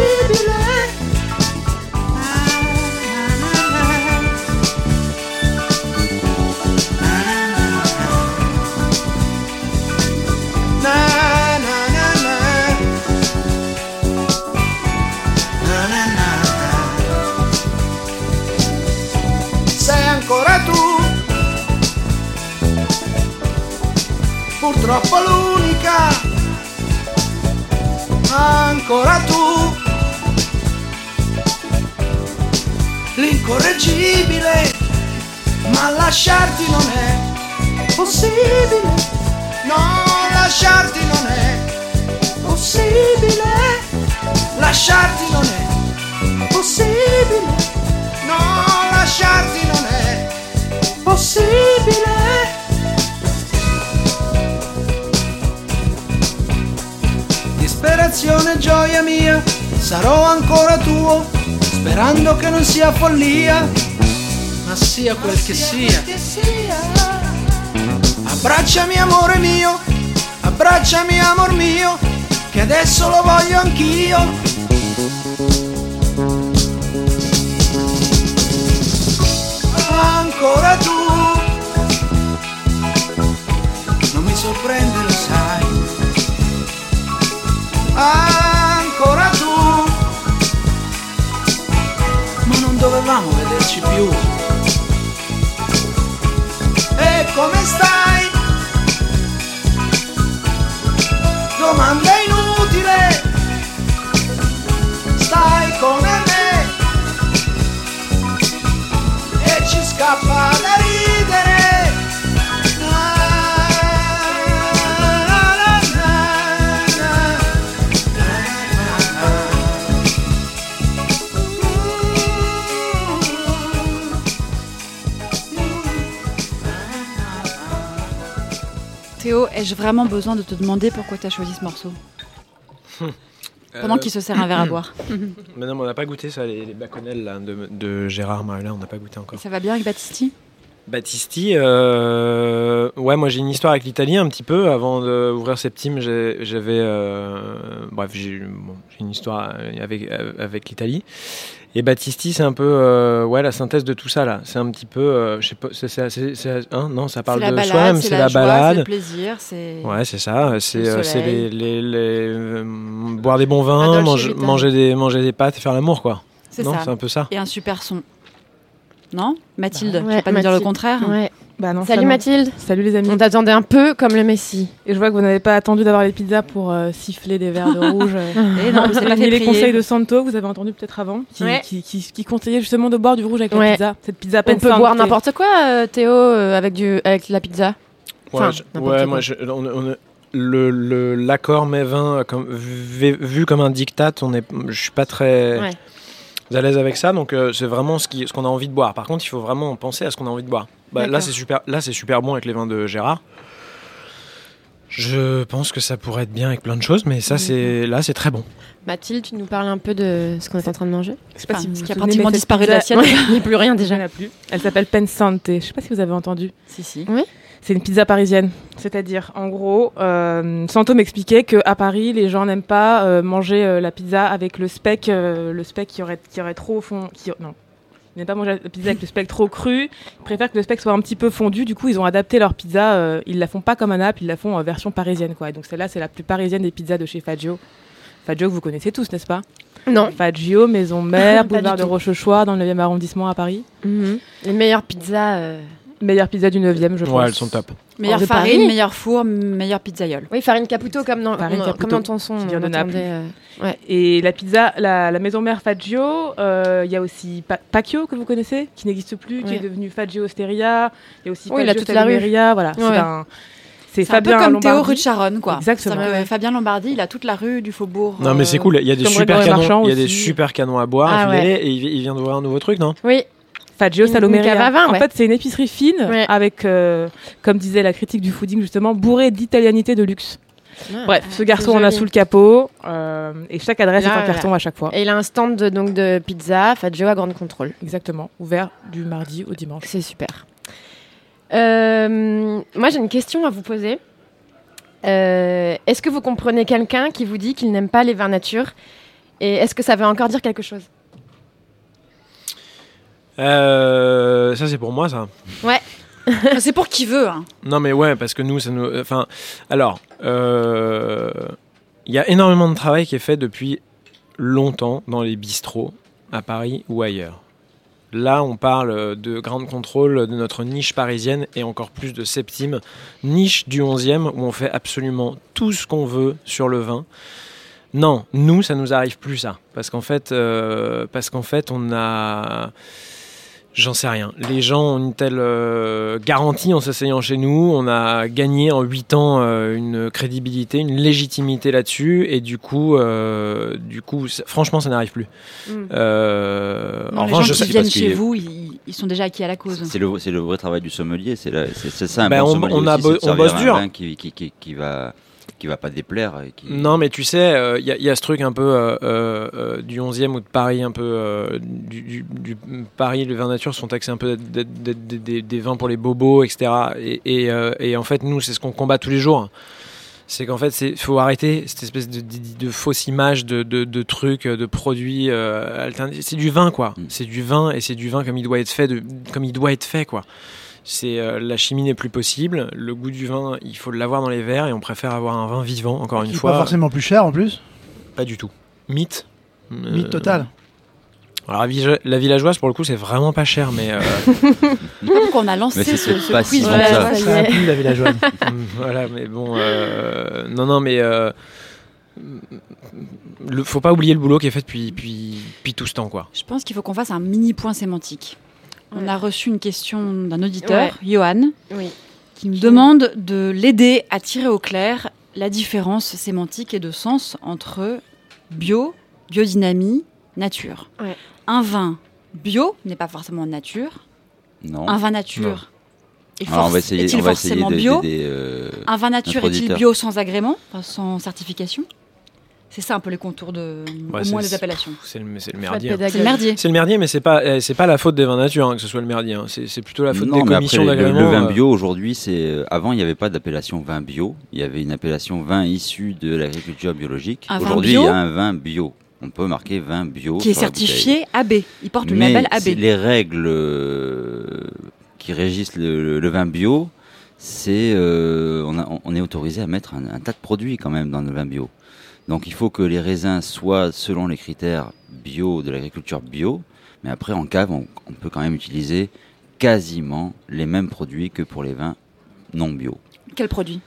Na, na, na, na. Na, na, na, na. Sei ancora tu, purtroppo l'unica, ancora tu, l'incorreggibile, ma lasciarti non è possibile, no, lasciarti non è possibile, lasciarti non è possibile, no, lasciarti non è possibile. Disperazione, gioia mia, sarò ancora tuo, sperando che non sia follia, ma sia quel che sia. Abbracciami amore mio, abbracciami amor mio, che adesso lo voglio anch'io. Ancora tu, non mi sorprende vederci più. E come stai? Domanda Théo, ai-je vraiment besoin de te demander pourquoi tu as choisi ce morceau Pendant Euh, qu'il se sert un verre à boire. Mais non, mais on n'a pas goûté ça, les, les baconnelles là, de, de Gérard Marlin, on n'a pas goûté encore. Ça va bien avec Battisti? Battisti, euh, ouais, moi j'ai une histoire avec l'Italie un petit peu. Avant d'ouvrir Septime, j'avais. euh, bref, j'ai bon, une histoire avec, avec l'Italie. Et Battisti, c'est un peu euh, ouais, la synthèse de tout ça là. C'est un petit peu. euh, je sais pas, c'est- c'est- c'est- c'est- hein, non, ça parle de soi-même, c'est c'est la balade. c'est le plaisir, c'est- Ouais, c'est ça. C'est le euh, les, les- les- euh, boire des bons vins, manger, des, manger des pâtes et faire l'amour, quoi. C'est non, ça. c'est un peu ça. Et un super son. Non? Mathilde, Bah, je vais pas me dire le Mathilde. contraire? Ouais. Bah non, Salut ça, non. Mathilde. Salut les amis. On t'attendait un peu comme le Messi. Et je vois que vous n'avez pas attendu d'avoir les pizzas pour euh, siffler des verres de rouge. Eh non, c'est pas fait Et les conseils de Santo vous avez entendu peut-être avant, qui, Ouais. qui, qui- qui conseillait justement de boire du rouge avec Ouais. la pizza. Cette pizza On peine peut boire n'importe quoi, euh, Théo, euh, avec, du, avec la pizza? Enfin, Ouais, je- n'importe ouais, quoi. moi, je- on, on- le l'accord mais vin comme vu, vu comme un diktat, on est, je suis pas très Ouais. À l'aise avec ça. Donc euh, c'est vraiment ce qui, ce qu'on a envie de boire. Par contre, il faut vraiment penser à ce qu'on a envie de boire. Bah, là, c'est super, là, c'est super bon avec les vins de Gérard. Je pense que ça pourrait être bien avec plein de choses, mais ça, c'est là, c'est très bon. Mathilde, tu nous parles un peu de ce qu'on est en train de manger? Je sais pas si Enfin, vous ce vous qui a pratiquement disparu de l'assiette. Il n'y a plus rien déjà. A plus. Elle s'appelle Pensante. Je sais pas si vous avez entendu. Si, si. Oui. C'est une pizza parisienne. C'est-à-dire, en gros, euh, Santo m'expliquait qu'à Paris, les gens n'aiment pas euh, manger euh, la pizza avec le speck, le speck qui aurait, qui aurait trop fond. Qui, non. Ils n'aiment pas manger la pizza avec le speck trop cru. Ils préfèrent que le speck soit un petit peu fondu. Du coup, ils ont adapté leur pizza. ils la font pas comme un app, ils la font en version parisienne. Quoi. Et donc, celle-là, c'est la plus parisienne des pizzas de chez Faggio. Faggio que vous connaissez tous, n'est-ce pas? Non. Faggio, Maison Mère, boulevard de. Rochechouart, dans le 9e arrondissement à Paris. Mhm. Les meilleures pizzas. Euh, Meilleure pizza du 9e, je pense. Ouais, elles sont top. Meilleure de farine, Paris. meilleur four, meilleur pizzaiole. Oui, farine Caputo, comme dans, Farine on- Caputo, comme dans ton son. qui vient on de Naples. euh, ouais. Et la pizza, la, la maison mère Faggio, euh, il y a aussi Pa- Pacchio que vous connaissez, qui n'existe plus, qui est devenu Faggio Osteria. Il y a aussi Oui, il a Faggio toute la rue. Salumeria, Voilà, Ouais, c'est un, C'est C'est un peu comme Théo Lombardi. rue de Charonne, quoi. Exactement. Fabien Lombardi, il a toute la rue du Faubourg. Non, mais c'est euh, cool. Il y a des super canons. Il y a des super canons à boire. Ah ouais. et il vient d'ouvrir un nouveau truc, non? Oui. Une Salomeria. cave à vin, En ouais. fait, c'est une épicerie fine Ouais. avec, euh, comme disait la critique du fooding justement, bourrée d'italianité de luxe. Ah, Bref, ce garçon en a sous le capot euh, et chaque adresse Là, est un carton à chaque fois. Et il a un stand de, donc de pizza, Fagio à grande contrôle. Exactement, ouvert du mardi au dimanche. C'est super. Euh, moi, j'ai une question à vous poser. Est-ce que vous comprenez quelqu'un qui vous dit qu'il n'aime pas les vins nature? Et est-ce que ça veut encore dire quelque chose? Euh, Ça, c'est pour moi, ça. Ouais. c'est pour qui veut. hein. Non, mais ouais, parce que nous, ça nous. Enfin, alors, euh, il y a énormément de travail qui est fait depuis longtemps dans les bistrots à Paris ou ailleurs. Là, on parle de grande contrôle de notre niche parisienne et encore plus de septime, niche du 11e où on fait absolument tout ce qu'on veut sur le vin. Non, nous, ça nous arrive plus ça, parce qu'en fait, euh, parce qu'en fait, on a, j'en sais rien. Les gens ont une telle euh, garantie en s'asseyant chez nous. On a gagné en 8 ans euh, une crédibilité, une légitimité là-dessus, et du coup, euh, du coup, franchement, ça n'arrive plus. Mm. Euh, Non, en les revanche, gens je qui sais- viennent chez vous, ils, ils sont déjà acquis à la cause. C'est le, c'est le vrai travail du sommelier, c'est ça un Ben, bon on- sommelier on a aussi, bo- c'est de on servir bosse un dur. vin qui, qui, qui, qui va, qui va pas déplaire. et qui- Non, mais tu sais, il y, a- y a ce truc un peu euh, euh, euh, du 11e ou de Paris, un peu euh, du, du- du- Paris, les vins nature sont taxés un peu des, vins pour les bobos, etc. Et, et, euh, et en fait, nous, c'est ce qu'on combat tous les jours. C'est qu'en fait, il faut arrêter cette espèce de, de- de fausse image de, trucs, de produits euh, alternatifs. C'est du vin, quoi. C'est du vin et c'est du vin comme il doit être fait, comme il doit être fait, quoi. C'est euh, la chimie n'est plus possible. Le goût du vin, il faut l'avoir dans les verres et on préfère avoir un vin vivant. Encore une fois, pas forcément plus cher en plus? pas du tout. Mythe. Mythe total. Alors la, villa- la villageoise, pour le coup, c'est vraiment pas cher, mais. euh, Pourquoi on a lancé Mais c'est ce, ce pas si quiz ça. ça a plu la villageoise. Voilà, mais bon. euh, non, non, mais. Euh, le, faut pas oublier le boulot qui est fait depuis, depuis, depuis tout ce temps, quoi. Je pense qu'il faut qu'on fasse un mini point sémantique. On a reçu une question d'un auditeur, Johan, Oui. qui me demande de l'aider à tirer au clair la différence sémantique et de sens entre bio, biodynamie, nature. Ouais. Un vin bio n'est pas forcément nature. Non. Un vin nature est, Alors, on va forc- essayer, est-il on va essayer forcément de- bio euh, Un vin nature est-il bio sans agrément, sans certification? C'est ça un peu les contours de, Ouais, au c'est- moins c'est- appellations. C'est le, le merdier. pédagogue. C'est le merdier. C'est le merdier, mais c'est pas, euh, c'est pas la faute des vins nature hein, que ce soit le merdier. hein. C'est, plutôt la faute non, des mais après, commissions le, le d'agrément. vin euh, bio aujourd'hui, c'est euh, avant il n'y avait pas d'appellation vin bio, il y avait une appellation vin issu de l'agriculture biologique. Aujourd'hui, il y a un vin bio. On peut marquer vin bio. Qui est certifié AB. Il porte le label AB. les règles euh, qui régissent le, le vin bio, c'est euh, on, est autorisé à mettre un, un tas de produits quand même dans le vin bio. Donc il faut que les raisins soient selon les critères bio de l'agriculture bio, mais après en cave on, on peut quand même utiliser quasiment les mêmes produits que pour les vins non bio. Quel produit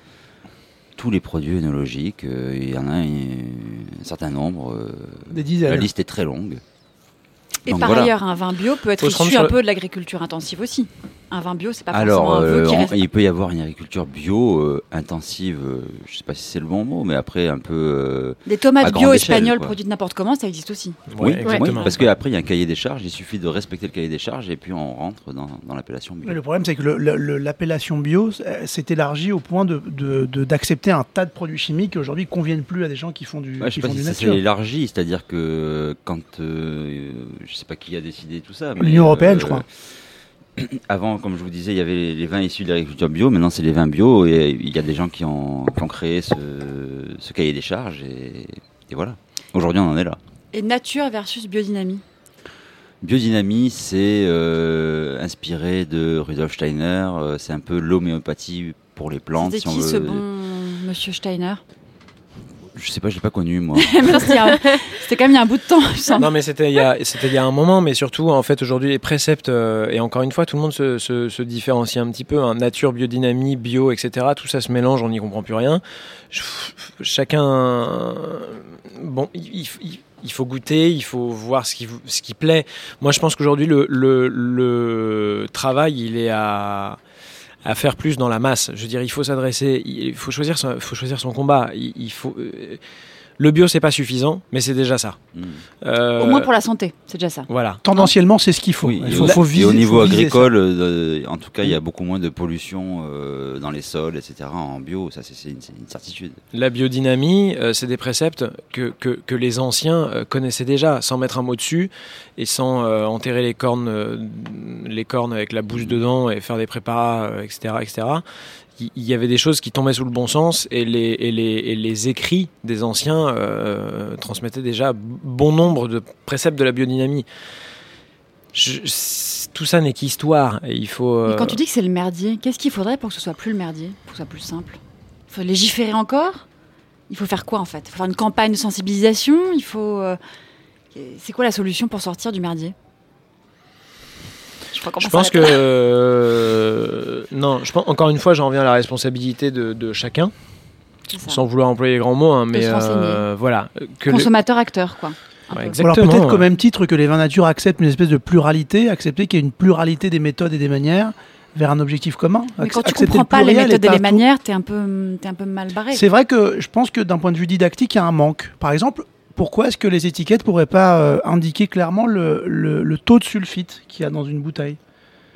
Tous les produits œnologiques, euh, il y en a un, un certain nombre. euh, Des dizaines. La liste est très longue. Et Donc par voilà. ailleurs, un vin bio peut être issu un peu de l'agriculture intensive aussi. Un vin bio, c'est pas Alors, forcément un euh, qui reste. il peut y avoir une agriculture bio euh, intensive, euh, je sais pas si c'est le bon mot, mais après un peu. euh, Des tomates à bio espagnoles quoi. produites n'importe comment, ça existe aussi. ouais, oui, exactement. oui, parce qu'après il y a un cahier des charges, il suffit de respecter le cahier des charges et puis on rentre dans, dans l'appellation bio. Mais le problème, c'est que l'appellation bio s'est élargie au point de- de- de- d'accepter un tas de produits chimiques qui aujourd'hui conviennent plus à des gens qui font du, Ouais, je qui sais pas font si du ça s'est nature. élargi, c'est-à-dire que quand euh, je sais pas qui a décidé tout ça. L'Union européenne, je crois. Avant, comme je vous disais, il y avait les, les vins issus de l'agriculture bio. Maintenant, c'est les vins bio et il y a des gens qui ont, qui ont créé ce, ce cahier des charges et, et voilà. Aujourd'hui, on en est là. Et nature versus biodynamie. Biodynamie, c'est euh, inspiré de Rudolf Steiner. euh, c'est un peu l'homéopathie pour les plantes. C'était si on qui ce veut. bon monsieur Steiner? Je sais pas, je l'ai pas connu moi. Mais C'était quand même il y a un bout de temps. Non, mais c'était il, y a- c'était il y a un moment, mais surtout, en fait, aujourd'hui, les préceptes, euh, et encore une fois, tout le monde se, se- se différencie un petit peu. hein, nature, biodynamie, bio, etc. Tout ça se mélange, on n'y comprend plus rien. Je- chacun. Bon, il, il- il faut goûter, il faut voir ce qui, ce qui plaît. Moi, je pense qu'aujourd'hui, le, le, le travail, il est à à faire plus dans la masse. Je veux dire, il faut s'adresser, il faut choisir, son, faut choisir son combat. Il, faut. euh, le bio, c'est pas suffisant, mais c'est déjà ça. Euh, Au moins pour la santé, c'est déjà ça. Voilà. Tendanciellement, c'est ce qu'il faut. Oui, il et faut, au- faut et viser- au niveau agricole, euh, en tout cas, il y a beaucoup moins de pollution euh, dans les sols, etc. En bio, ça c'est une, certitude. La biodynamie, euh, c'est des préceptes que, que, que les anciens euh, connaissaient déjà, sans mettre un mot dessus et sans euh, enterrer les cornes, euh, les cornes avec la bouche dedans et faire des préparats, euh, etc., etc. Il y avait des choses qui tombaient sous le bon sens et les, les, les écrits des anciens euh, transmettaient déjà bon nombre de préceptes de la biodynamie. Tout ça n'est qu'histoire il faut. Euh, quand tu dis que c'est le merdier, qu'est-ce qu'il faudrait pour que ce soit plus le merdier, pour que ce soit plus simple? Il faut légiférer encore? Il faut faire quoi en fait? Il faut faire une campagne de sensibilisation? Il faut. euh, C'est quoi la solution pour sortir du merdier? Je, pense que euh, non, je pense encore une fois, j'en reviens à la responsabilité de, de chacun, sans vouloir employer les grands mots, hein, mais euh, voilà, que le- Consommateur-acteur, quoi. Ouais, exactement. Alors peut-être qu'au même titre que les vins nature acceptent une espèce de pluralité, accepter qu'il y ait une pluralité des méthodes et des manières vers un objectif commun. Mais quand tu accepter comprends le pas les méthodes et et les manières, t'es un peu, t'es un peu mal barré. C'est vrai que je pense que d'un point de vue didactique, il y a un manque. Par exemple, pourquoi est-ce que les étiquettes pourraient pas euh, indiquer clairement le, le- le taux de sulfite qu'il y a dans une bouteille?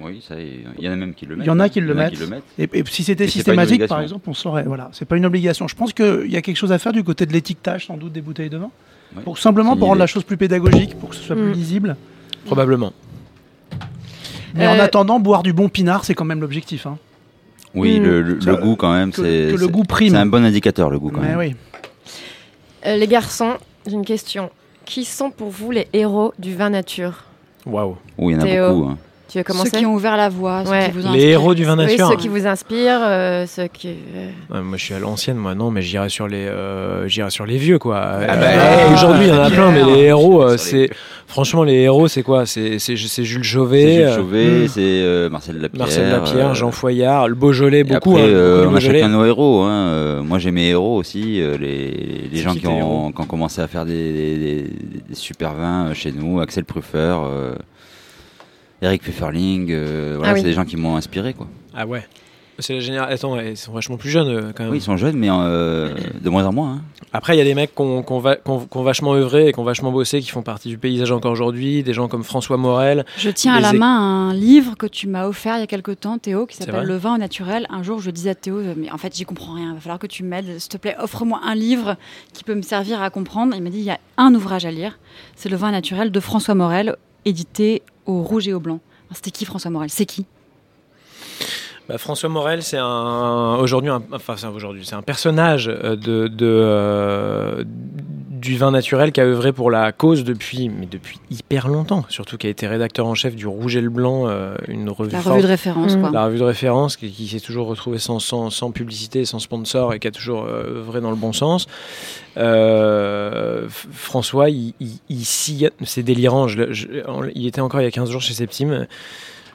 Oui, ça, il y en a même qui le mettent. Il y en a hein. qui le Il y en a mettent. qui le mettent. Et, et si c'était systématique, par exemple, on saurait. Voilà, c'est pas une obligation. Je pense qu'il y a quelque chose à faire du côté de l'étiquetage, sans doute, des bouteilles de vin. Oui. Pour simplement pour rendre la chose plus pédagogique, pour que ce soit Mm. plus lisible. probablement. Mais en Euh, attendant, boire du bon pinard, c'est quand même l'objectif. hein. Oui, Mm. le, le- Ça, le goût quand même, c'est le goût prime. C'est un bon indicateur, le goût quand Mais même. oui. Euh, les garçons, j'ai une question. Qui sont pour vous les héros du vin nature? Waouh. Oui, il y en a Théo. beaucoup. hein. Tu veux commencer Ceux qui ont ouvert la voie, ceux Ouais. qui vous ont Les héros du vin Oui, nature. ceux qui vous inspirent, euh, ceux qui. euh, Ouais, moi, je suis à l'ancienne, moi non, mais j'irai sur les, euh, j'irai sur les vieux, quoi. Euh, bah, Aujourd'hui, il y en a plein, mais les héros, c'est franchement les héros, c'est quoi? C'est c'est c'est Jules Chauvet, C'est Jules Chauvet, c'est euh, Marcel Lapierre. Marcel Lapierre, euh, Jean Foyard, le Beaujolais, beaucoup. après, hein, euh, on a chacun nos héros. Hein. Moi, j'ai mes héros aussi. les les gens qui ont, qui ont commencé à faire des, des- super vins chez nous. Axel Pruffer, euh, Eric Pfefferling. euh, voilà, Ah oui. c'est des gens qui m'ont inspiré. Quoi. Ah ouais. C'est la génération. Attends, ils sont vachement plus jeunes euh, quand même. Oui, ils sont jeunes, mais euh, de moins en moins. hein. Après, il y a des mecs qui ont, va- vachement œuvré et qui ont vachement bossé, qui font partie du paysage encore aujourd'hui. Des gens comme François Morel. Je tiens à la é- main un livre que tu m'as offert il y a quelque temps, Théo, qui s'appelle Le vin au naturel. Un jour, je disais à Théo, mais en fait, j'y comprends rien. Il va falloir que tu m'aides. S'il te plaît, offre-moi un livre qui peut me servir à comprendre. Il m'a dit, il y a un ouvrage à lire. C'est Le vin naturel de François Morel, édité au rouge et au blanc. C'était qui François Morel? C'est qui? Bah, François Morel, c'est un aujourd'hui, un- enfin c'est un- aujourd'hui, c'est un personnage euh, de, de, euh, du vin naturel qui a œuvré pour la cause depuis, mais depuis hyper longtemps. Surtout qui a été rédacteur en chef du Rouge et le Blanc, euh, une revue. La forte. revue de référence, Mm. quoi. La revue de référence qui, qui s'est toujours retrouvée sans, sans, sans publicité, sans sponsor et qui a toujours euh, œuvré dans le bon sens. Euh, François, il, il, c'est délirant. Je je- il était encore il y a 15 jours chez Septime.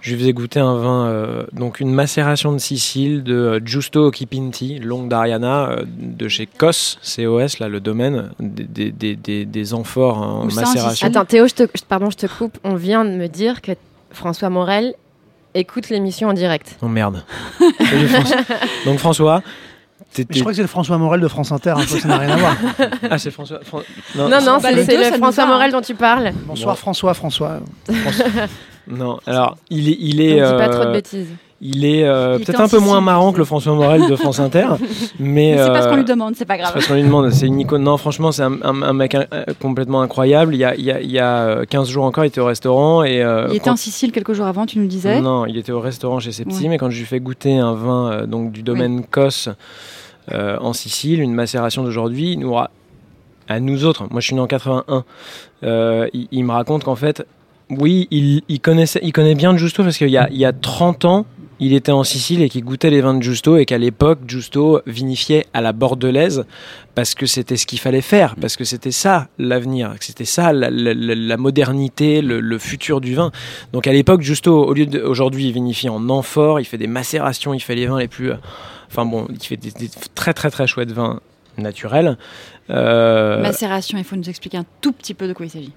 Je lui faisais goûter un vin, euh, donc une macération de Sicile de euh, Giusto Occhipinti, longue d'Ariana, euh, de chez COS, COS, là, le domaine, des, des, des, des, des amphores en macération. Attends, Théo, je te, je- pardon, je te coupe. On vient de me dire que François Morel écoute l'émission en direct. Oh merde. François. Donc François, je crois que c'est le François Morel de France Inter, hein, ça n'a rien à voir. Ah, c'est François. Fran- Non, non, bah, c'est le François Morel dont tu parles. Bonsoir François, François. Non, alors il est, il est, dis pas trop de euh, bêtises. il est euh, Il était peut-être un peu moins marrant que le. François Morel de France Inter, mais Mais C'est pas ce qu'on euh, lui demande, c'est pas c'est grave. parce qu'on lui demande. C'est une icône. Non, franchement, c'est un, un- un mec euh, complètement incroyable. Il y a, il y a, il y a euh, 15 jours encore, il était au restaurant et euh, Il était quand- en Sicile quelques jours avant, tu nous disais. Non, il était au restaurant chez Septime Ouais. et quand je lui fais goûter un vin euh, donc du domaine Cos euh, en Sicile, une macération d'aujourd'hui, il nous à nous autres, moi je suis né en 81, euh, il, il me raconte qu'en fait, oui, il, il connaissait, il connaît bien Giusto parce qu'il y a, il y a 30 ans, il était en Sicile et qu'il goûtait les vins de Giusto et qu'à l'époque, Giusto vinifiait à la bordelaise parce que c'était ce qu'il fallait faire, parce que c'était ça l'avenir, que c'était ça la, la- la- la modernité, le, le futur du vin. Donc à l'époque, Justo, au lieu d'aujourd'hui, il vinifie en amphore, il fait des macérations, il fait les vins les plus. euh, Enfin bon, il fait des, des très très très chouettes vins naturels. Euh, Macération, il faut nous expliquer un tout petit peu de quoi il s'agit.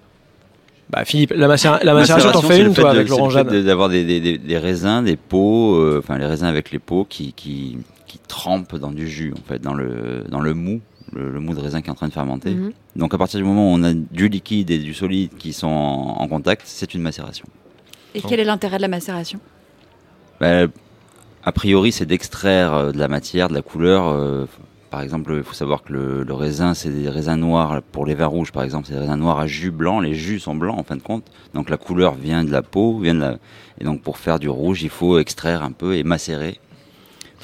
Bah Philippe, la, macéra- la macération, t'en c'est fais une fait toi avec Laurent fait Jeanne de- D'avoir des, des- des- des raisins, des pots, euh, enfin les raisins avec les pots qui, qui, qui trempent dans du jus, en fait, dans le, dans le mou, le, le mou de raisin qui est en train de fermenter. Mhm. Donc à partir du moment où on a du liquide et du solide qui sont en, en contact, c'est une macération. Et quel est l'intérêt de la macération? Bah, a priori, c'est d'extraire euh, de la matière, de la couleur. euh, par exemple, il faut savoir que le, le raisin, c'est des raisins noirs. Pour les vins rouges, par exemple, c'est des raisins noirs à jus blanc. Les jus sont blancs, en fin de compte. Donc la couleur vient de la peau. Vient de la... Et donc pour faire du rouge, il faut extraire un peu et macérer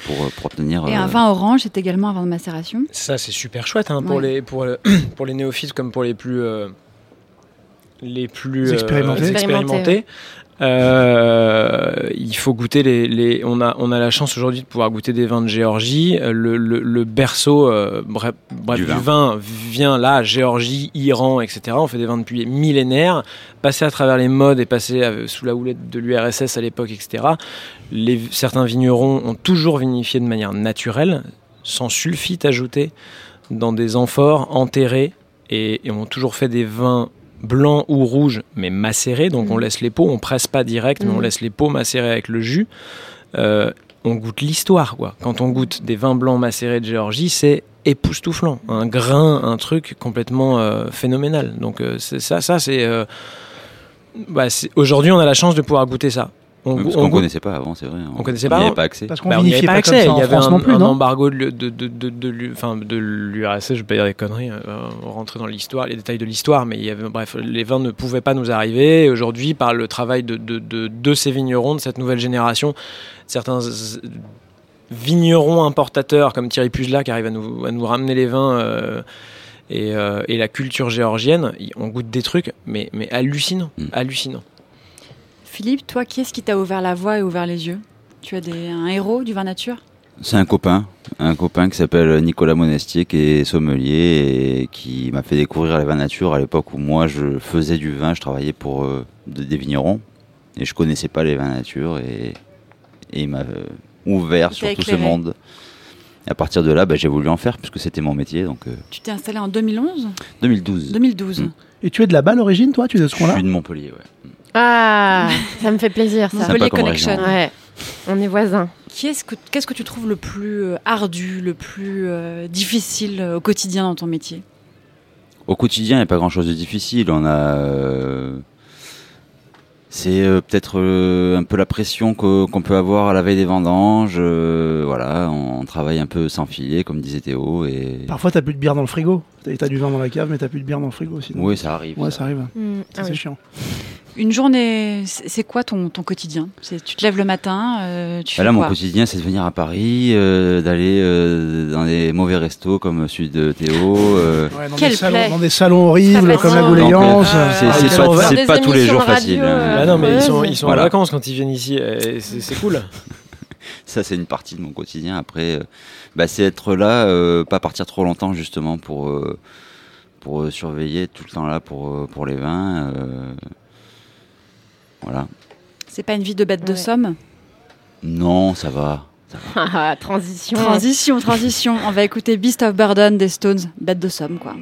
pour, euh, pour obtenir... Et un euh, vin orange est également un vin de macération. Ça, c'est super chouette hein, pour, Ouais. les, pour, le- pour les néophytes comme pour les plus, euh, les plus euh, expérimentés. Euh, il faut goûter les, les- on a on a la chance aujourd'hui de pouvoir goûter des vins de Géorgie le, le- le berceau euh, bref, bref, Du du, vin. vin. vient là Géorgie Iran etc on fait des vins depuis millénaires passer à travers les modes et passer euh, sous la houlette de l'URSS à l'époque etc les, certains vignerons ont toujours vinifié de manière naturelle sans sulfite ajouté dans des amphores enterrés et, et ont toujours fait des vins blancs ou rouges mais macérés donc on Mhm. laisse les pots on presse pas direct mais on Mhm. laisse les pots macérer avec le jus. Euh, on goûte l'histoire quoi. Quand on goûte des vins blancs macérés de Géorgie c'est époustouflant. Un grain un truc complètement euh, phénoménal. Donc euh, ça ça c'est bah, c'est- aujourd'hui on a la chance de pouvoir goûter ça on, parce on qu'on goûte- connaissait pas avant, c'est vrai. on connaissait n'y avait pas accès. Parce qu'on Bah, on n'y avait pas pas accès. Il y avait un, non plus, un non embargo de, de, de, de, de l'U- enfin, de l'URSS, je vais pas dire des conneries, euh, rentrer dans l'histoire, les détails de l'histoire, mais il y avait, bref, les vins ne pouvaient pas nous arriver. Aujourd'hui, par le travail de, de, de, de ces vignerons, de cette nouvelle génération, certains vignerons importateurs comme Thierry Puzla qui arrivent à nous, à nous ramener les vins euh, et, euh, et la culture géorgienne, on goûte des trucs, mais, mais hallucinants, Mm. hallucinants. Philippe, toi, qui est-ce qui t'a ouvert la voie et ouvert les yeux? Tu as des, un héros du vin nature? C'est un copain, un copain qui s'appelle Nicolas Monestier, qui est sommelier et qui m'a fait découvrir les vins nature à l'époque où moi je faisais du vin, je travaillais pour euh, de- des vignerons et je connaissais pas les vins nature et, et il m'a euh, ouvert sur tout ce monde. Et à partir de là, bah, j'ai voulu en faire puisque c'était mon métier, donc euh, Tu t'es installé en 2011 2012. 2012. Mm. Et tu es de là-bas à l'origine, toi? Tu es de ce Je coin-là? suis de Montpellier, ouais. Ah, ça me fait plaisir ça. Montpellier Connection. Ouais, on est voisins. Qui est-ce que, qu'est-ce que tu trouves le plus euh, ardu, le plus euh, difficile euh, au quotidien dans ton métier? Au quotidien, il n'y a pas grand-chose de difficile. On a, euh, c'est euh, peut-être euh, un peu la pression que- qu'on peut avoir à la veille des vendanges. euh, voilà, on travaille un peu sans filet, comme disait Théo. Et Parfois, t'as plus de bière dans le frigo. T'as t'as du vin dans la cave, mais t'as plus de bière dans le frigo. Sinon. oui, ça arrive. Ouais, ça arrive. Mm, Ça, ah c'est oui. chiant. Une journée, c'est quoi ton, ton quotidien? Tu te lèves le matin, euh, tu Bah fais là, mon quotidien, c'est de venir à Paris, euh, d'aller euh, dans des mauvais restos comme celui de Théo. euh, Ouais, dans, Quel des salons, plaie. dans des salons horribles comme la. Gouléance. C'est- euh, quel pas- tous les jours radio, facile. euh, hein. Ah non, mais ils sont, ils sont Voilà. en vacances quand ils viennent ici, c'est cool. Ça, c'est une partie de mon quotidien. Après, euh, bah, c'est être là, euh, pas partir trop longtemps justement pour euh, pour surveiller tout le temps là pour pour les vins. Voilà. C'est pas une vie de bête de somme Non, ça va. Ah, transition. Transition, transition. On va écouter Beast of Burden des Stones, bête de somme quoi.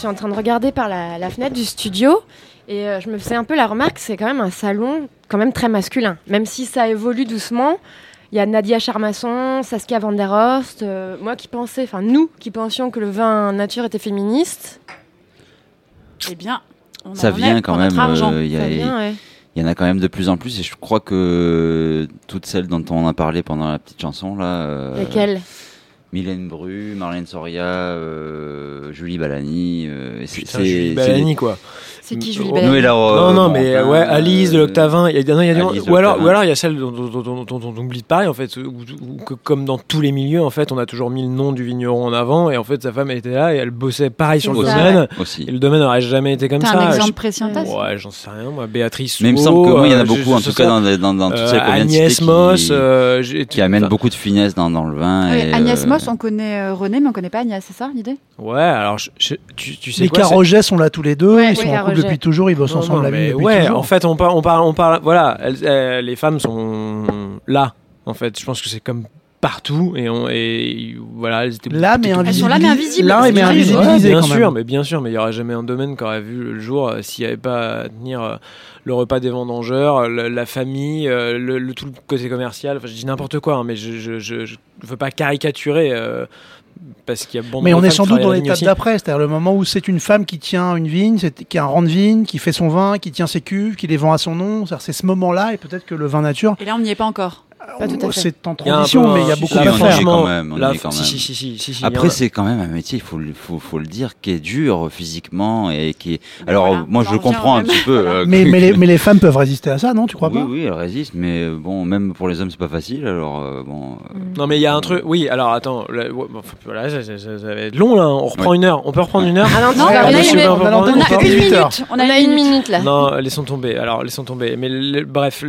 Suis en train de regarder par la, la fenêtre du studio et euh, je me faisais un peu la remarque, c'est quand même un salon quand même très masculin. Même si ça évolue doucement, il y a Nadia Charmasson, Saskia Van der Horst, euh, moi qui pensais, enfin nous qui pensions que le vin nature était féministe. Eh bien, on Ça en vient est quand même. euh, Il y, a- Ça vient, ouais. il y en a quand même de plus en plus et je crois que toutes celles dont on a parlé pendant la petite chanson là. euh, Lesquelles? Mylène Bru, Marlène Soria, euh, Julie Balani. euh, c'est- Julie c'est- Balani, quoi. C'est qui, Julie Oh, Balani Noël Arro- Non, non, mais ouais, Alice de euh, l'Octavin. Il y a, non, il y a des- Alice de ou, alors, l'Octavin. ou alors il y a celle dont, dont- dont- dont- dont on oublie de parler, en fait, où, où que comme dans tous les milieux, en fait, on a toujours mis le nom du vigneron en avant, et en fait, sa femme elle était là et elle bossait pareil sur le domaine. Ouais. Aussi. Et le domaine n'aurait jamais été comme ça. un exemple Je- précis en tête Ouais, j'en sais rien, moi. Béatrice Mais il me semble que oui, il y en a euh, beaucoup, en tout cas, dans, toutes Euh, vient de Agnès Moss, qui, euh, qui amène beaucoup de finesse dans, dans le vin. Oui, Agnès euh, Moss, on connaît euh, René, mais on connaît pas Agnès, c'est ça l'idée? Ouais, alors tu, tu sais Les Carogès sont là tous les deux, ils sont oui, en couple Depuis toujours, ils bossent Non, ensemble non, la vie mais depuis ouais, toujours. en fait, on parle, on parle, on parle, voilà, elles- euh, les femmes sont là. En fait, je pense que c'est comme partout et, on, et voilà, elles étaient Là, mais sont là, mais invisibles. Là, mais vrai. Ouais, bien sûr, même. mais bien sûr, mais il y aurait jamais un domaine qui aurait vu le jour euh, s'il n'y avait pas à tenir euh, le repas des vendangeurs, euh, le- la famille, euh, le, le- tout le côté commercial. Enfin, je dis n'importe quoi, hein, mais je, je, je, je veux pas caricaturer euh, parce qu'il y a bon. Mais on est sans doute dans l'étape d'après, c'est-à-dire le moment où c'est une femme qui tient une vigne, c'est- qui a un rang de vigne, qui fait son vin, qui tient ses cuves, qui les vend à son nom. C'est-à-dire, C'est ce moment-là, et peut-être que le vin nature, Et là, on n'y est pas encore. Pas tout à fait. c'est en transition, mais il y a beaucoup à on y est faire. quand même, on y la- est quand si, même. si, si, si, si, si, il y en Après, c'est quand même un métier, il faut, le- faut, faut le dire, qui est dur physiquement et qui est. Alors, voilà, moi, je le comprends un même. petit peu. euh, Mais, les, mais les femmes peuvent résister à ça, non Tu crois oui, pas oui, elles résistent, mais euh, bon, même pour les hommes, c'est pas facile. Alors, euh, bon. euh, Non mais il y a un truc. Oui, alors attends. là, voilà, ça, ça- ça- ça va être long là. On reprend Ouais. une heure. On peut reprendre une heure. Ah non, Non, on a une- on a une 18 heures. minute. on a une minute là. Non, laissons tomber. Alors, laissons tomber. Mais bref,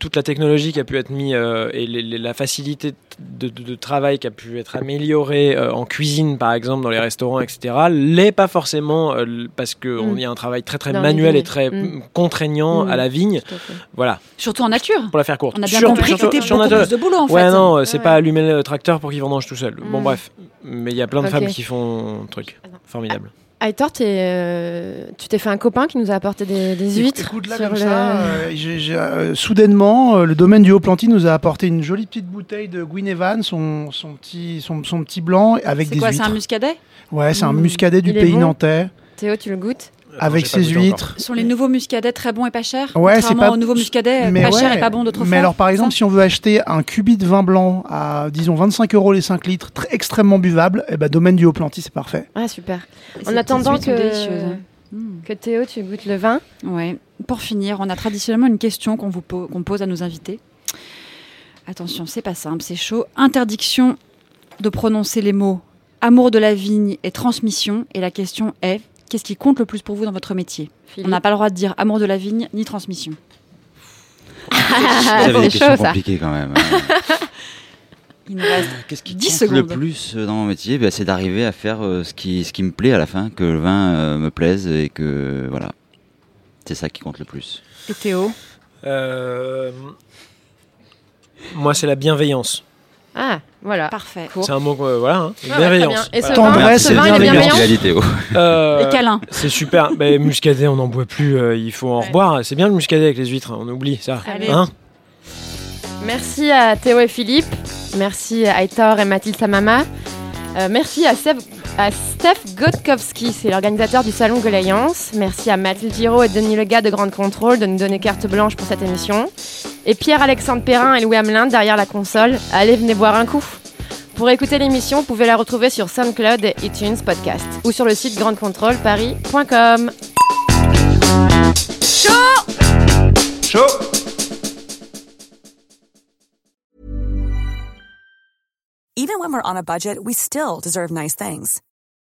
toute la technologie qui a pu être mise euh, et les- les- la facilité de, de- de travail qui a pu être améliorée euh, en cuisine, par exemple, dans les restaurants, etc., l'est pas forcément euh, parce qu'il Mm. y a un travail très très Dans manuel et très Mm. contraignant Mm. à la vigne. À. Voilà, Surtout en nature. pour la faire courte. On a bien Surtout- compris que c'était sur beaucoup plus de boulot en fait. Ouais, non, c'est Ouais. pas allumer le tracteur pour qu'il vendange tout seul. Bon, bref. Mais il y a plein de femmes qui font un truc Attends. formidable. Aitor, t'es, euh, tu t'es fait un copain qui nous a apporté des, des huîtres. Écoute, là, sur comme le- ça, euh, euh, soudainement, euh, le domaine du Haut-Planty nous a apporté une jolie petite bouteille de Guinevere, son, son, petit, son, son petit blanc, avec C'est des quoi, c'est huîtres. un muscadet? Ouais, c'est un Mm. muscadet du Il pays bon nantais, Théo, tu le goûtes? Avec ses huîtres. Ce sont les nouveaux muscadets très bons et pas chers. Ouais, c'est pas aux nouveaux muscadets mais pas chers ouais. et pas bons d'autrefois. Mais alors, par exemple, si on veut acheter un cubi de vin blanc à, disons, 25 euros les 5 litres, très, extrêmement buvable, eh ben, domaine du Haut-Planty, c'est parfait. Ah, super. Et En attendant que, hein. Mm. que Théo, tu goûtes le vin. Ouais. Pour finir, on a traditionnellement une question qu'on vous po- qu'on pose à nos invités. Attention, c'est pas simple, c'est chaud. Interdiction de prononcer les mots amour de la vigne et transmission. Et la question est qu'est-ce qui compte le plus pour vous dans votre métier Philippe. On n'a pas le droit de dire amour de la vigne ni transmission. C'est chaud, ça. quand même. Il nous reste Qu'est-ce qui 10 compte le plus euh, dans mon métier? Ben, C'est d'arriver à faire euh, ce, qui, ce qui me plaît à la fin, que le vin euh, me plaise et que voilà. C'est ça qui compte le plus. Et Théo? Euh, Moi, c'est la bienveillance. Ah, voilà. Parfait. C'est un mot, voilà, hein, Ah ouais, bienveillance. très bien. Et Voilà. Tendresse et bienveillance. Euh, Les câlins. C'est super. Ben, muscadet, on n'en boit plus. euh, il faut en reboire. C'est bien le muscadet avec les huîtres. On oublie ça. Allez. Hein Merci à Théo et Philippe. Merci à Aitor et Mathilde Samama. Euh, merci à Steph, à Steph Gotkowski, c'est l'organisateur du Salon Golayance. Merci à Mathilde Giraud et Denis Lega de Grande Contrôle de nous donner carte blanche pour cette émission. Et Pierre-Alexandre Perrin et Louis Hamelin derrière la console. Allez, venez boire un coup. Pour écouter l'émission, vous pouvez la retrouver sur SoundCloud et iTunes Podcast ou sur le site grandecontrôleparis.com. Chaud Even when we're on a budget, we still deserve nice things.